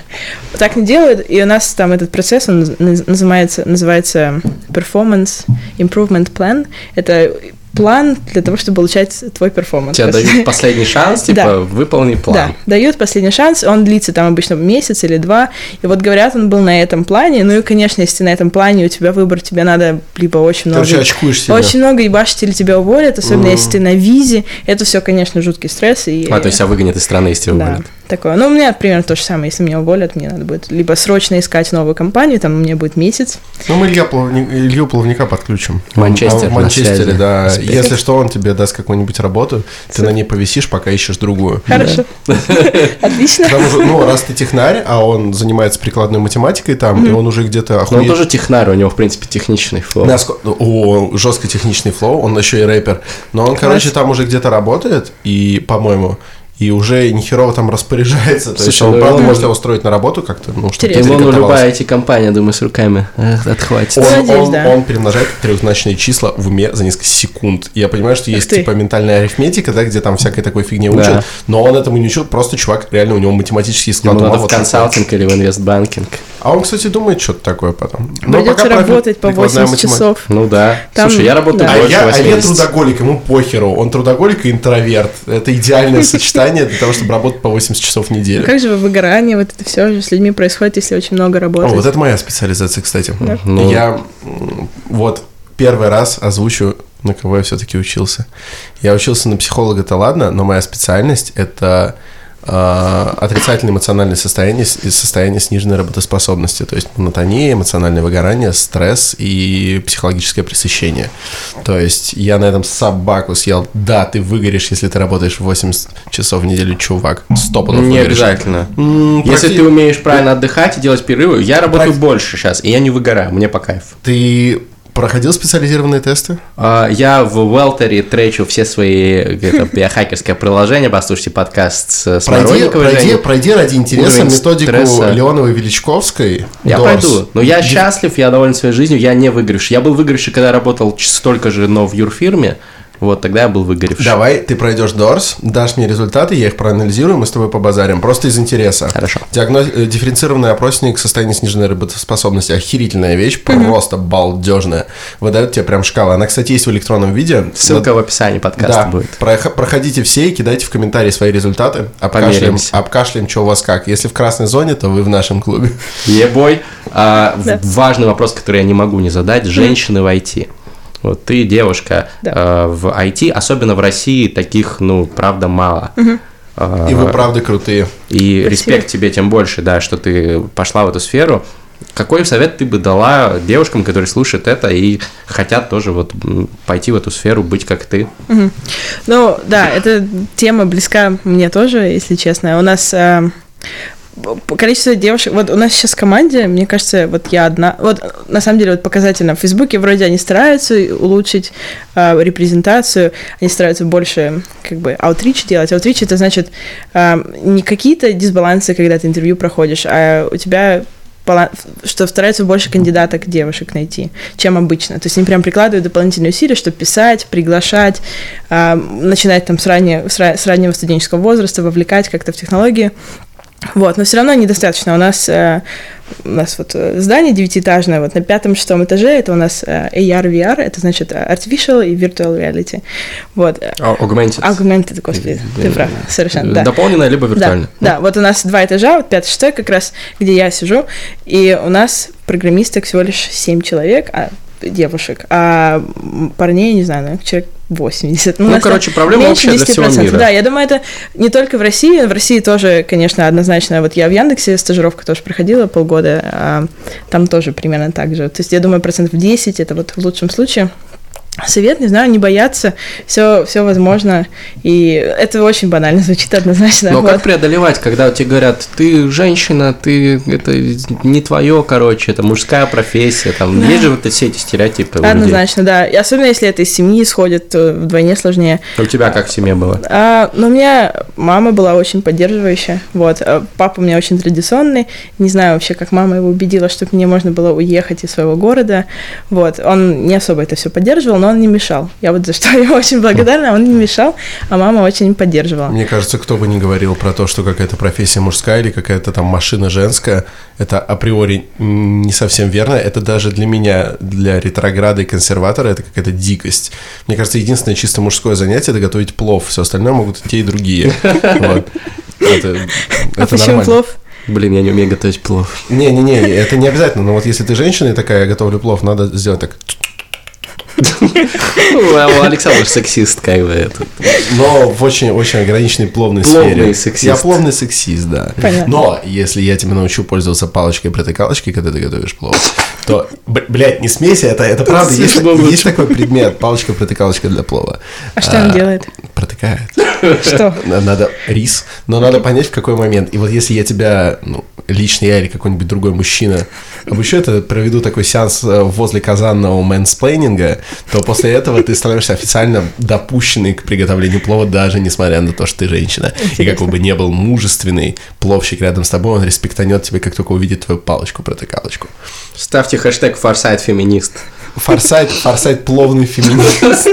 Так не делают, и у нас там этот процесс, он наз- называется, называется Performance Improvement Plan. Это план для того, чтобы получать твой перформанс.
Тебе дают последний шанс, типа,
Да.
выполни план.
Да, дают последний шанс, он длится там обычно месяц или два, и вот говорят, он был на этом плане, ну и, конечно, если на этом плане у тебя выбор, тебе надо либо очень много...
Короче, очкуешь себя.
Очень много ебашить или тебя уволят, особенно
Мгм.
если ты на визе. Это все, конечно, жуткий стресс. И...
А, то есть тебя выгонят из страны, если тебя
Да,
уволят.
Такое. Ну, у меня примерно то же самое. Если меня уволят, мне надо будет либо срочно искать новую компанию, там у меня будет месяц.
Ну, мы Илья Плавни- Илью Плавника подключим.
Манчестер
А в Манчестере, да.
Успех.
Если что, он тебе даст какую-нибудь работу, ты на ней повисишь, пока ищешь другую.
Хорошо. Отлично.
Потому что, ну, раз ты технарь, а он занимается прикладной математикой там, и он уже где-то
Но он
охуеть.
тоже технарь, у него, в принципе, техничный флоу.
Наско- О, жестко техничный флоу, он еще и рэпер. Но он, короче, там уже где-то работает, и, по-моему, и уже нихерово там распоряжается. То есть
Слушай,
он,
ну,
правда,
он-
может тебя устроить на работу как-то, ну, чтобы перекантовался.
любая IT-компания, думаю, с руками эх, отхватит.
Он,
Надеюсь,
он-
да.
он перемножает трехзначные числа в уме за несколько секунд. Я понимаю, что есть
ты.
типа ментальная арифметика, да, где там всякой такой фигне
Да.
учат, но он этому не учит, просто чувак, реально у него математический склад
Ему
ума
надо в
вот такой.
консалтинг или в инвестбанкинг.
А он, кстати, думает что-то такое потом. Но
Придется работать по
прикладная
80
математика.
часов.
Ну да.
Там-
Слушай, я работаю
да.
А
больше
я, а я
80.
трудоголик, ему похеру. Он трудоголик и интроверт. Это идеальное сочетание для того, чтобы работать по 80 часов в неделю.
Как же выгорание, вот это все же с людьми происходит, если очень много
О,
работать.
вот это моя специализация, кстати.
Ну.
Я вот первый раз озвучу, на кого я все-таки учился. Я учился на психолога-то ладно, но моя специальность это отрицательное эмоциональное состояние и состояние сниженной работоспособности, то есть монотония, эмоциональное выгорание, стресс и психологическое пресыщение. То есть я на этом собаку съел. Да, ты выгоришь, если ты работаешь 80 часов в неделю, чувак. Стопудов
Не
выгоришь.
обязательно.
М,
Если
практи-
ты умеешь правильно отдыхать и делать перерывы, я работаю
Практи-
больше сейчас, и я не выгораю, мне по кайфу.
Ты проходил специализированные тесты?
А, Я в Уэлтере тречу все свои это, биохакерское приложение, послушайте подкаст с
Пройди, пройди, пройди ради интереса
Уровень
методику
стресса.
Леоновой Величковской.
Я пойду. Но я счастлив, я доволен своей жизнью, я не выгоревший. Я был выгоревший, когда работал столько же, но в юрфирме. Вот тогда я был выгоревший.
Давай, ты пройдешь Дорс, дашь мне результаты, я их проанализирую, мы с тобой побазарим. Просто из интереса.
Хорошо.
Диагноз... э, Дифференцированный опросник состояния сниженной работоспособности. Охерительная вещь, просто балдежная. Выдают тебе прям шкалы. Она, кстати, есть в электронном виде.
Ссылка в описании подкаста
Да,
будет.
Прох- проходите все и кидайте в комментарии свои результаты. Обкашляем, обкашляем, что у вас как. Если в красной зоне, то вы в нашем клубе.
Ебой. А,
Да.
Важный вопрос, который я не могу не задать. Женщины в IT. Вот ты девушка
Да.
э, в IT, особенно в России таких, ну, правда, мало. А,
И вы правда крутые.
И
Спасибо.
респект тебе тем больше, да, что ты пошла в эту сферу. Какой совет ты бы дала девушкам, которые слушают это и хотят тоже вот пойти в эту сферу, быть как ты?
Ну, да, эта тема близка мне тоже, если честно. У нас э, количество девушек... Вот у нас сейчас в команде, мне кажется, вот я одна... Вот на самом деле вот показательно в Фейсбуке вроде они стараются улучшить э, репрезентацию, они стараются больше как бы аутрич делать. Аутрич это значит э, не какие-то дисбалансы, когда ты интервью проходишь, а у тебя что стараются больше кандидаток девушек найти, чем обычно. То есть они прям прикладывают дополнительные усилия, чтобы писать, приглашать, а, начинать там с, ранее, с, с раннего студенческого возраста, вовлекать как-то в технологии. Вот, но все равно недостаточно. У нас, э, у нас вот э, здание девятиэтажное, вот на пятом-шестом этаже это у нас э, AR, VR, это значит э, Artificial и Virtual Reality. Вот. э,
А, Augmented.
Augmented, господи, ты прав, совершенно, да.
Дополненное либо
Да,
виртуальное.
да, вот у нас два этажа, вот пятый, шестой как раз, где я сижу, и у нас программисток всего лишь семь человек, а девушек, а парней, не знаю, наверное, человек 80.
Ну,
у нас
короче, проблема
меньше
общая для всего
10%.
мира.
Да, я думаю, это не только в России, в России тоже, конечно, однозначно. Вот я в Яндексе стажировку тоже проходила полгода, а там тоже примерно так же. То есть я думаю, процентов 10 это вот в лучшем случае. Совет, не знаю, не бояться, все, все возможно, и это очень банально звучит однозначно.
Но
вот.
как преодолевать, когда тебе говорят, ты женщина, ты это не твое, короче, это мужская профессия, там есть же вот все эти стереотипы.
Однозначно, да. И особенно если это из семьи исходит, то вдвойне сложнее.
У тебя как в семье было?
А, но у меня мама была очень поддерживающая, вот. а Папа у меня очень традиционный. Не знаю вообще, как мама его убедила, чтобы мне можно было уехать из своего города. Вот. Он не особо это все поддерживал, но он не мешал. Я вот за что ему очень благодарна. Он не мешал, а мама очень поддерживала.
Мне кажется, кто бы ни говорил про то, что какая-то профессия мужская или какая-то там машина женская, это априори не совсем верно. Это даже для меня, для ретрограда и консерватора, это какая-то дикость. Мне кажется, единственное чисто мужское занятие – это готовить плов. Все остальное могут и те, и другие.
А почему плов?
Блин, я не умею готовить плов.
Не-не-не, это не обязательно. Но вот если ты женщина и такая, я готовлю плов, надо сделать так.
Ну, а у Александра ж сексист, как бы это.
Но в очень-очень ограниченной пловной
Пловный
сфере.
сексист.
Я пловный сексист, да.
Понятно.
Но если я тебя научу пользоваться палочкой-протыкалочкой, когда ты готовишь плов, то, блядь, не смейся, это, это правда. Есть, есть такой предмет, палочка-протыкалочка для плова.
А что он делает?
Протыкает.
Что?
На- Надо рис, но надо понять, в какой момент. И вот если я тебя, ну, лично я или какой-нибудь другой мужчина обучу это, проведу такой сеанс э, возле казанного мэнсплейнинга, то после этого ты становишься официально допущенный к приготовлению плова, даже несмотря на то, что ты женщина. И какой бы не был мужественный пловщик рядом с тобой, он респектанет тебя, как только увидит твою палочку-протыкалочку.
Ставьте хэштег форсайт феминист.
Форсайт, форсайт пловный феминист.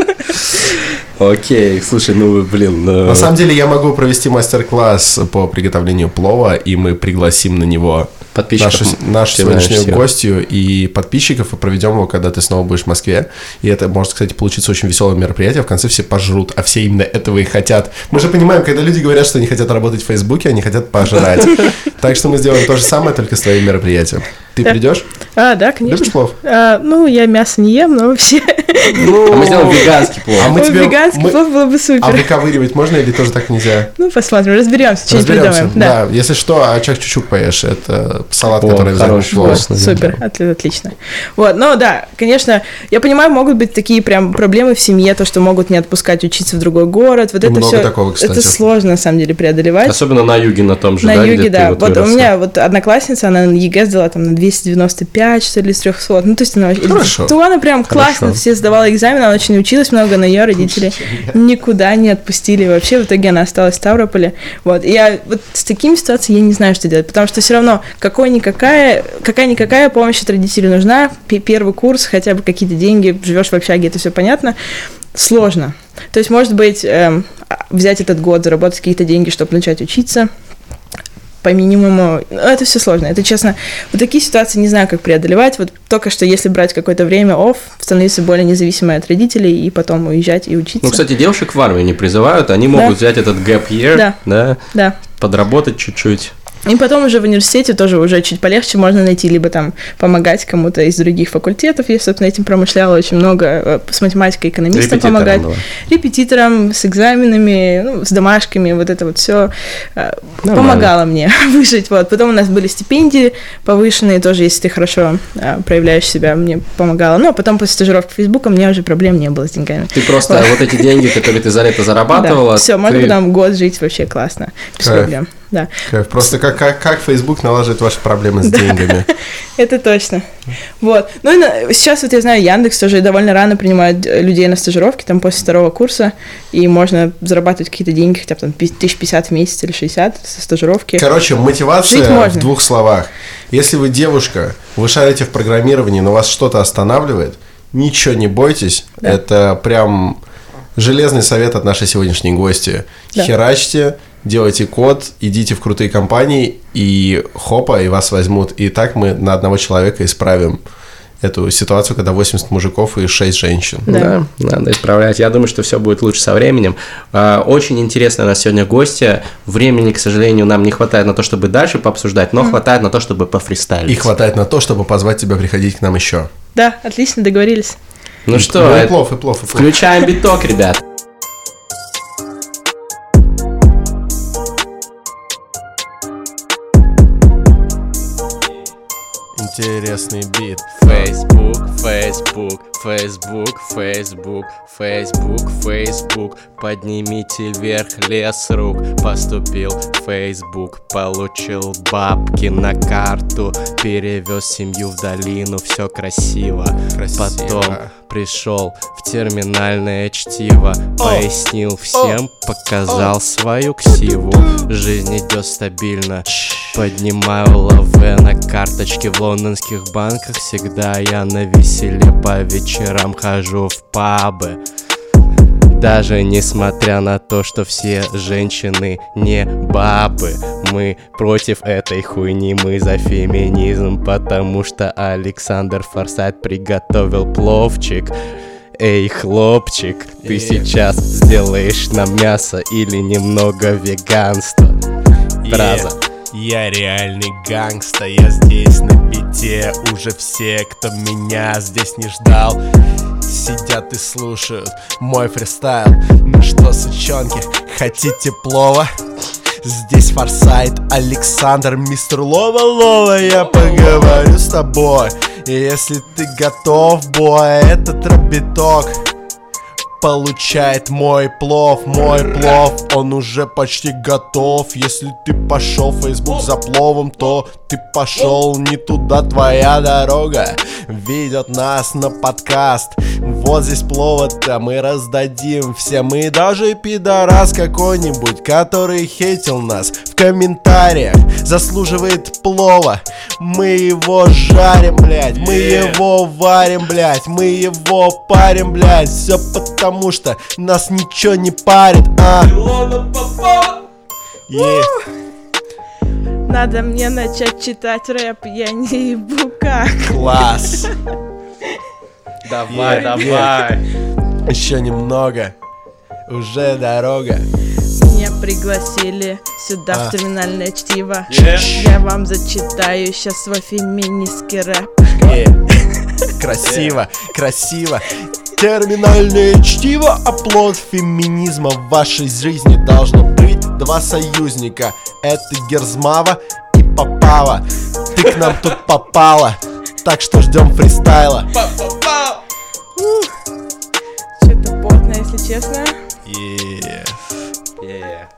Окей, слушай, ну, блин, ну,
На самом деле я могу провести мастер-класс по приготовлению плова, и мы пригласим на него
Подписчиков
нашу, нашу сегодняшнюю гостью и подписчиков, и проведем его, когда ты снова будешь в Москве. И это может, кстати, получиться очень веселое мероприятие. В конце все пожрут, а все именно этого и хотят. Мы же понимаем, когда люди говорят, что они хотят работать в Фейсбуке, они хотят пожрать. Так что мы сделаем то же самое, только с твоим мероприятием. Ты
Да.
придешь?
А, да, конечно.
Любишь плов?
А, ну, я мясо не ем, но вообще...
А мы сделаем веганский плов.
А мы тебе-
веганский
мы-
плов было бы
А
супер.
выковыривать можно или тоже так нельзя?
Ну, посмотрим, разберемся, что-нибудь
Разберемся.
придумаем.
Да. если что, очаг чучук поешь. Это салат,
О,
который взял
Вкусно,
супер, отли- отлично. Вот, ну да, конечно, я понимаю, могут быть такие прям проблемы в семье, то, что могут не отпускать учиться в другой город, вот это
Много
все,
такого, кстати.
это сложно на самом деле преодолевать.
Особенно на юге, на том же,
на
да,
юге,
где
да.
ты
Вот, у меня вот одноклассница, она на ЕГЭ сдала там на 295, что ли, с 300. Ну, то есть она вообще...
Хорошо.
То она прям
Хорошо.
классно все сдавала экзамен, она очень училась много, но ее родители никуда не отпустили вообще. В итоге она осталась в Ставрополе. Вот. И я вот с такими ситуациями я не знаю, что делать, потому что все равно какой-никакая, какая-никакая помощь от родителей нужна. Первый курс, хотя бы какие-то деньги, живешь в общаге, это все понятно. Сложно. То есть, может быть, эм, взять этот год, заработать какие-то деньги, чтобы начать учиться, по минимуму. Ну, Это все сложно. Это честно. Вот такие ситуации не знаю, как преодолевать. Вот только что если брать какое-то время офф, становиться более независимой от родителей и потом уезжать и учиться.
Ну, кстати, девушек в армию не призывают, они могут взять этот gap year,
Да.
да,
Да.
подработать чуть-чуть.
И потом уже в университете тоже уже чуть полегче можно найти, либо там помогать кому-то из других факультетов. Я, собственно, этим промышляла очень много. э, С математикой экономистам
Репетитором
помогать.
была.
Репетитором, с экзаменами, ну, с домашками, вот это вот все
Нормально.
помогало мне выжить. Вот. Потом у нас были стипендии повышенные, тоже, если ты хорошо э, проявляешь себя, мне помогало. Ну, а потом после стажировки Фейсбука у меня уже проблем не было с деньгами.
Ты просто вот эти деньги, которые ты за лето зарабатывала,
все, можно потом год жить вообще классно, без
Кайф.
проблем. Да,
Кайф. Просто как, как, как Facebook налаживает ваши проблемы с деньгами.
это точно. Вот. Ну и на- сейчас вот я знаю, Яндекс тоже довольно рано принимает э, людей на стажировки, там после второго курса, и можно зарабатывать какие-то деньги, хотя бы там пи- тысяч пятьдесят в месяц или 60 со стажировки.
Короче, мотивация в двух словах. Если вы девушка, вы шарите в программировании, но вас что-то останавливает, ничего не бойтесь.
Да.
Это прям железный совет от нашей сегодняшней гости.
Да.
Херачьте, делайте код, идите в крутые компании, и хопа, и вас возьмут. И так мы на одного человека исправим эту ситуацию, когда 80 мужиков и 6 женщин.
Да. надо исправлять. Я думаю, что все будет лучше со временем. А, Очень интересно у нас сегодня гостья. Времени, к сожалению, нам не хватает на то, чтобы дальше пообсуждать, но хватает на то, чтобы пофристайлить.
И хватает на то, чтобы позвать тебя приходить к нам еще.
Да, отлично, договорились.
Ну что,
Ну и плов, и плов, и плов.
включаем биток, ребят.
Интересный бит.
Facebook, Facebook, Facebook, Facebook, Facebook, Facebook. Поднимите вверх лес рук. Поступил Facebook, получил бабки на карту. Перевез семью в долину, все красиво.
Красиво.
Потом пришел в терминальное чтиво. Пояснил всем, показал свою ксиву. Жизнь идет стабильно. Поднимаю лаве на карточке в лондонских банках. Всегда я на веселе по вечерам хожу в пабы. Даже несмотря на то, что все женщины не бабы Мы против этой хуйни, мы за феминизм Потому что Александр Форсайт приготовил пловчик. Эй, хлопчик, ты
Е.
сейчас сделаешь нам мясо или немного веганства? Фраза.
Я реальный гангста, я здесь на бите Уже все, кто меня здесь не ждал Сидят и слушают мой фристайл. Ну что, сучонки, хотите плова? Здесь Форсайт, Александр, мистер Лова-Лова Я поговорю с тобой. Если ты готов, бой, этот робиток Получает мой плов, мой плов Он уже почти готов. Если ты пошел в Facebook за пловом То ты пошел не туда, твоя дорога Ведет нас на подкаст. Вот здесь плова-то мы раздадим всем. И даже пидорас какой-нибудь, который хейтил нас В комментариях заслуживает плова. Мы его жарим, блядь Мы его варим, блядь Мы его парим, блядь. Все потому что нас ничего не парит, а.
Надо мне начать читать рэп, я не ебу как.
Класс
Давай, давай
Еще немного Уже дорога
Меня пригласили сюда
А.
в терминальное чтиво. Я вам зачитаю сейчас свой феминистский рэп.
Красиво, красиво Терминальное чтиво, оплот феминизма. В вашей жизни должно быть два союзника. Это Герзмава и Попава. Ты к нам тут попала. Так что ждем фристайла.
Что-то потно, если честно.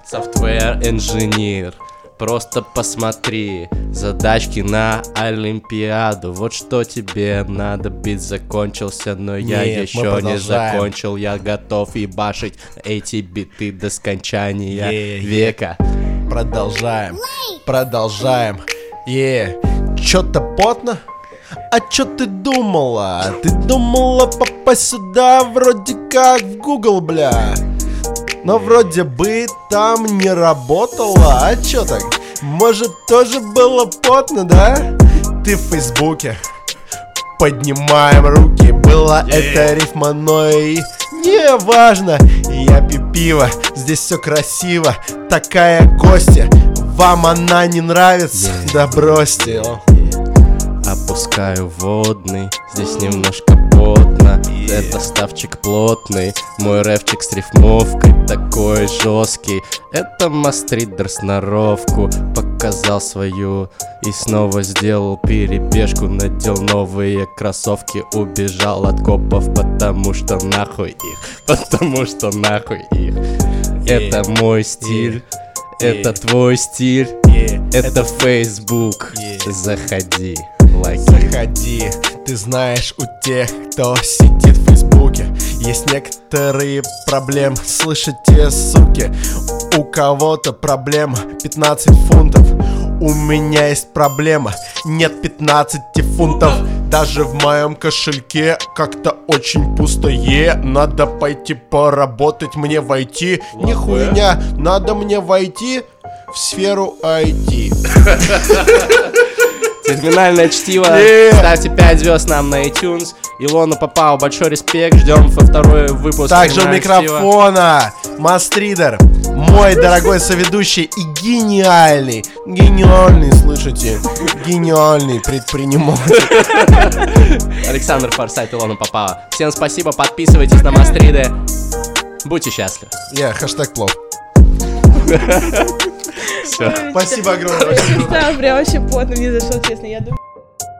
Софтвер инженер Просто посмотри. Задачки на Олимпиаду. Вот что тебе надо. Бит закончился, но я
Нет, мы
еще не закончил. Я готов ебашить эти биты до скончания
е.
века.
Продолжаем, продолжаем. Е, чё-то потно? А чё ты думала? Ты думала попасть сюда вроде как в Google, бля Но вроде бы там не работала А чё так? Может тоже было потно, да? Ты в Фейсбуке Поднимаем руки Была это рифма, но и не важно Я пью пиво, здесь все красиво Такая Костя, вам она не нравится?
Yeah.
Да бросьте
Опускаю водный, здесь немножко потно
Yeah.
Это ставчик плотный, мой рэпчик с рифмовкой такой жесткий Это мастридер сноровку, показал свою И снова сделал перебежку, надел новые кроссовки Убежал от копов, потому что нахуй их Потому что нахуй их Это мой стиль, это твой стиль это Facebook,
Yeah.
заходи, лайки.
Заходи, ты знаешь, у тех, кто сидит в Фейсбуке Есть некоторые проблемы, слышите, суки У кого-то проблема. 15 фунтов У меня есть проблема, нет 15 фунтов Даже в моем кошельке как-то очень пустое. Надо пойти поработать мне войти. Не хуйня, надо мне войти в сферу IT
Терминальное чтиво.
Yeah.
Ставьте 5 звезд нам на iTunes. Илона Попау, большой респект. Ждем во второй выпуск.
Также у микрофона Мастридер, мой дорогой соведущий и гениальный, гениальный, слышите, гениальный предприниматель.
Александр Форсайт, Илона Попава. Всем спасибо, подписывайтесь на Мастриды. Будьте счастливы.
Я, хэштег плов.
Все.
Спасибо огромное.
Да, прям вообще плотно мне зашел, честно. Я думаю...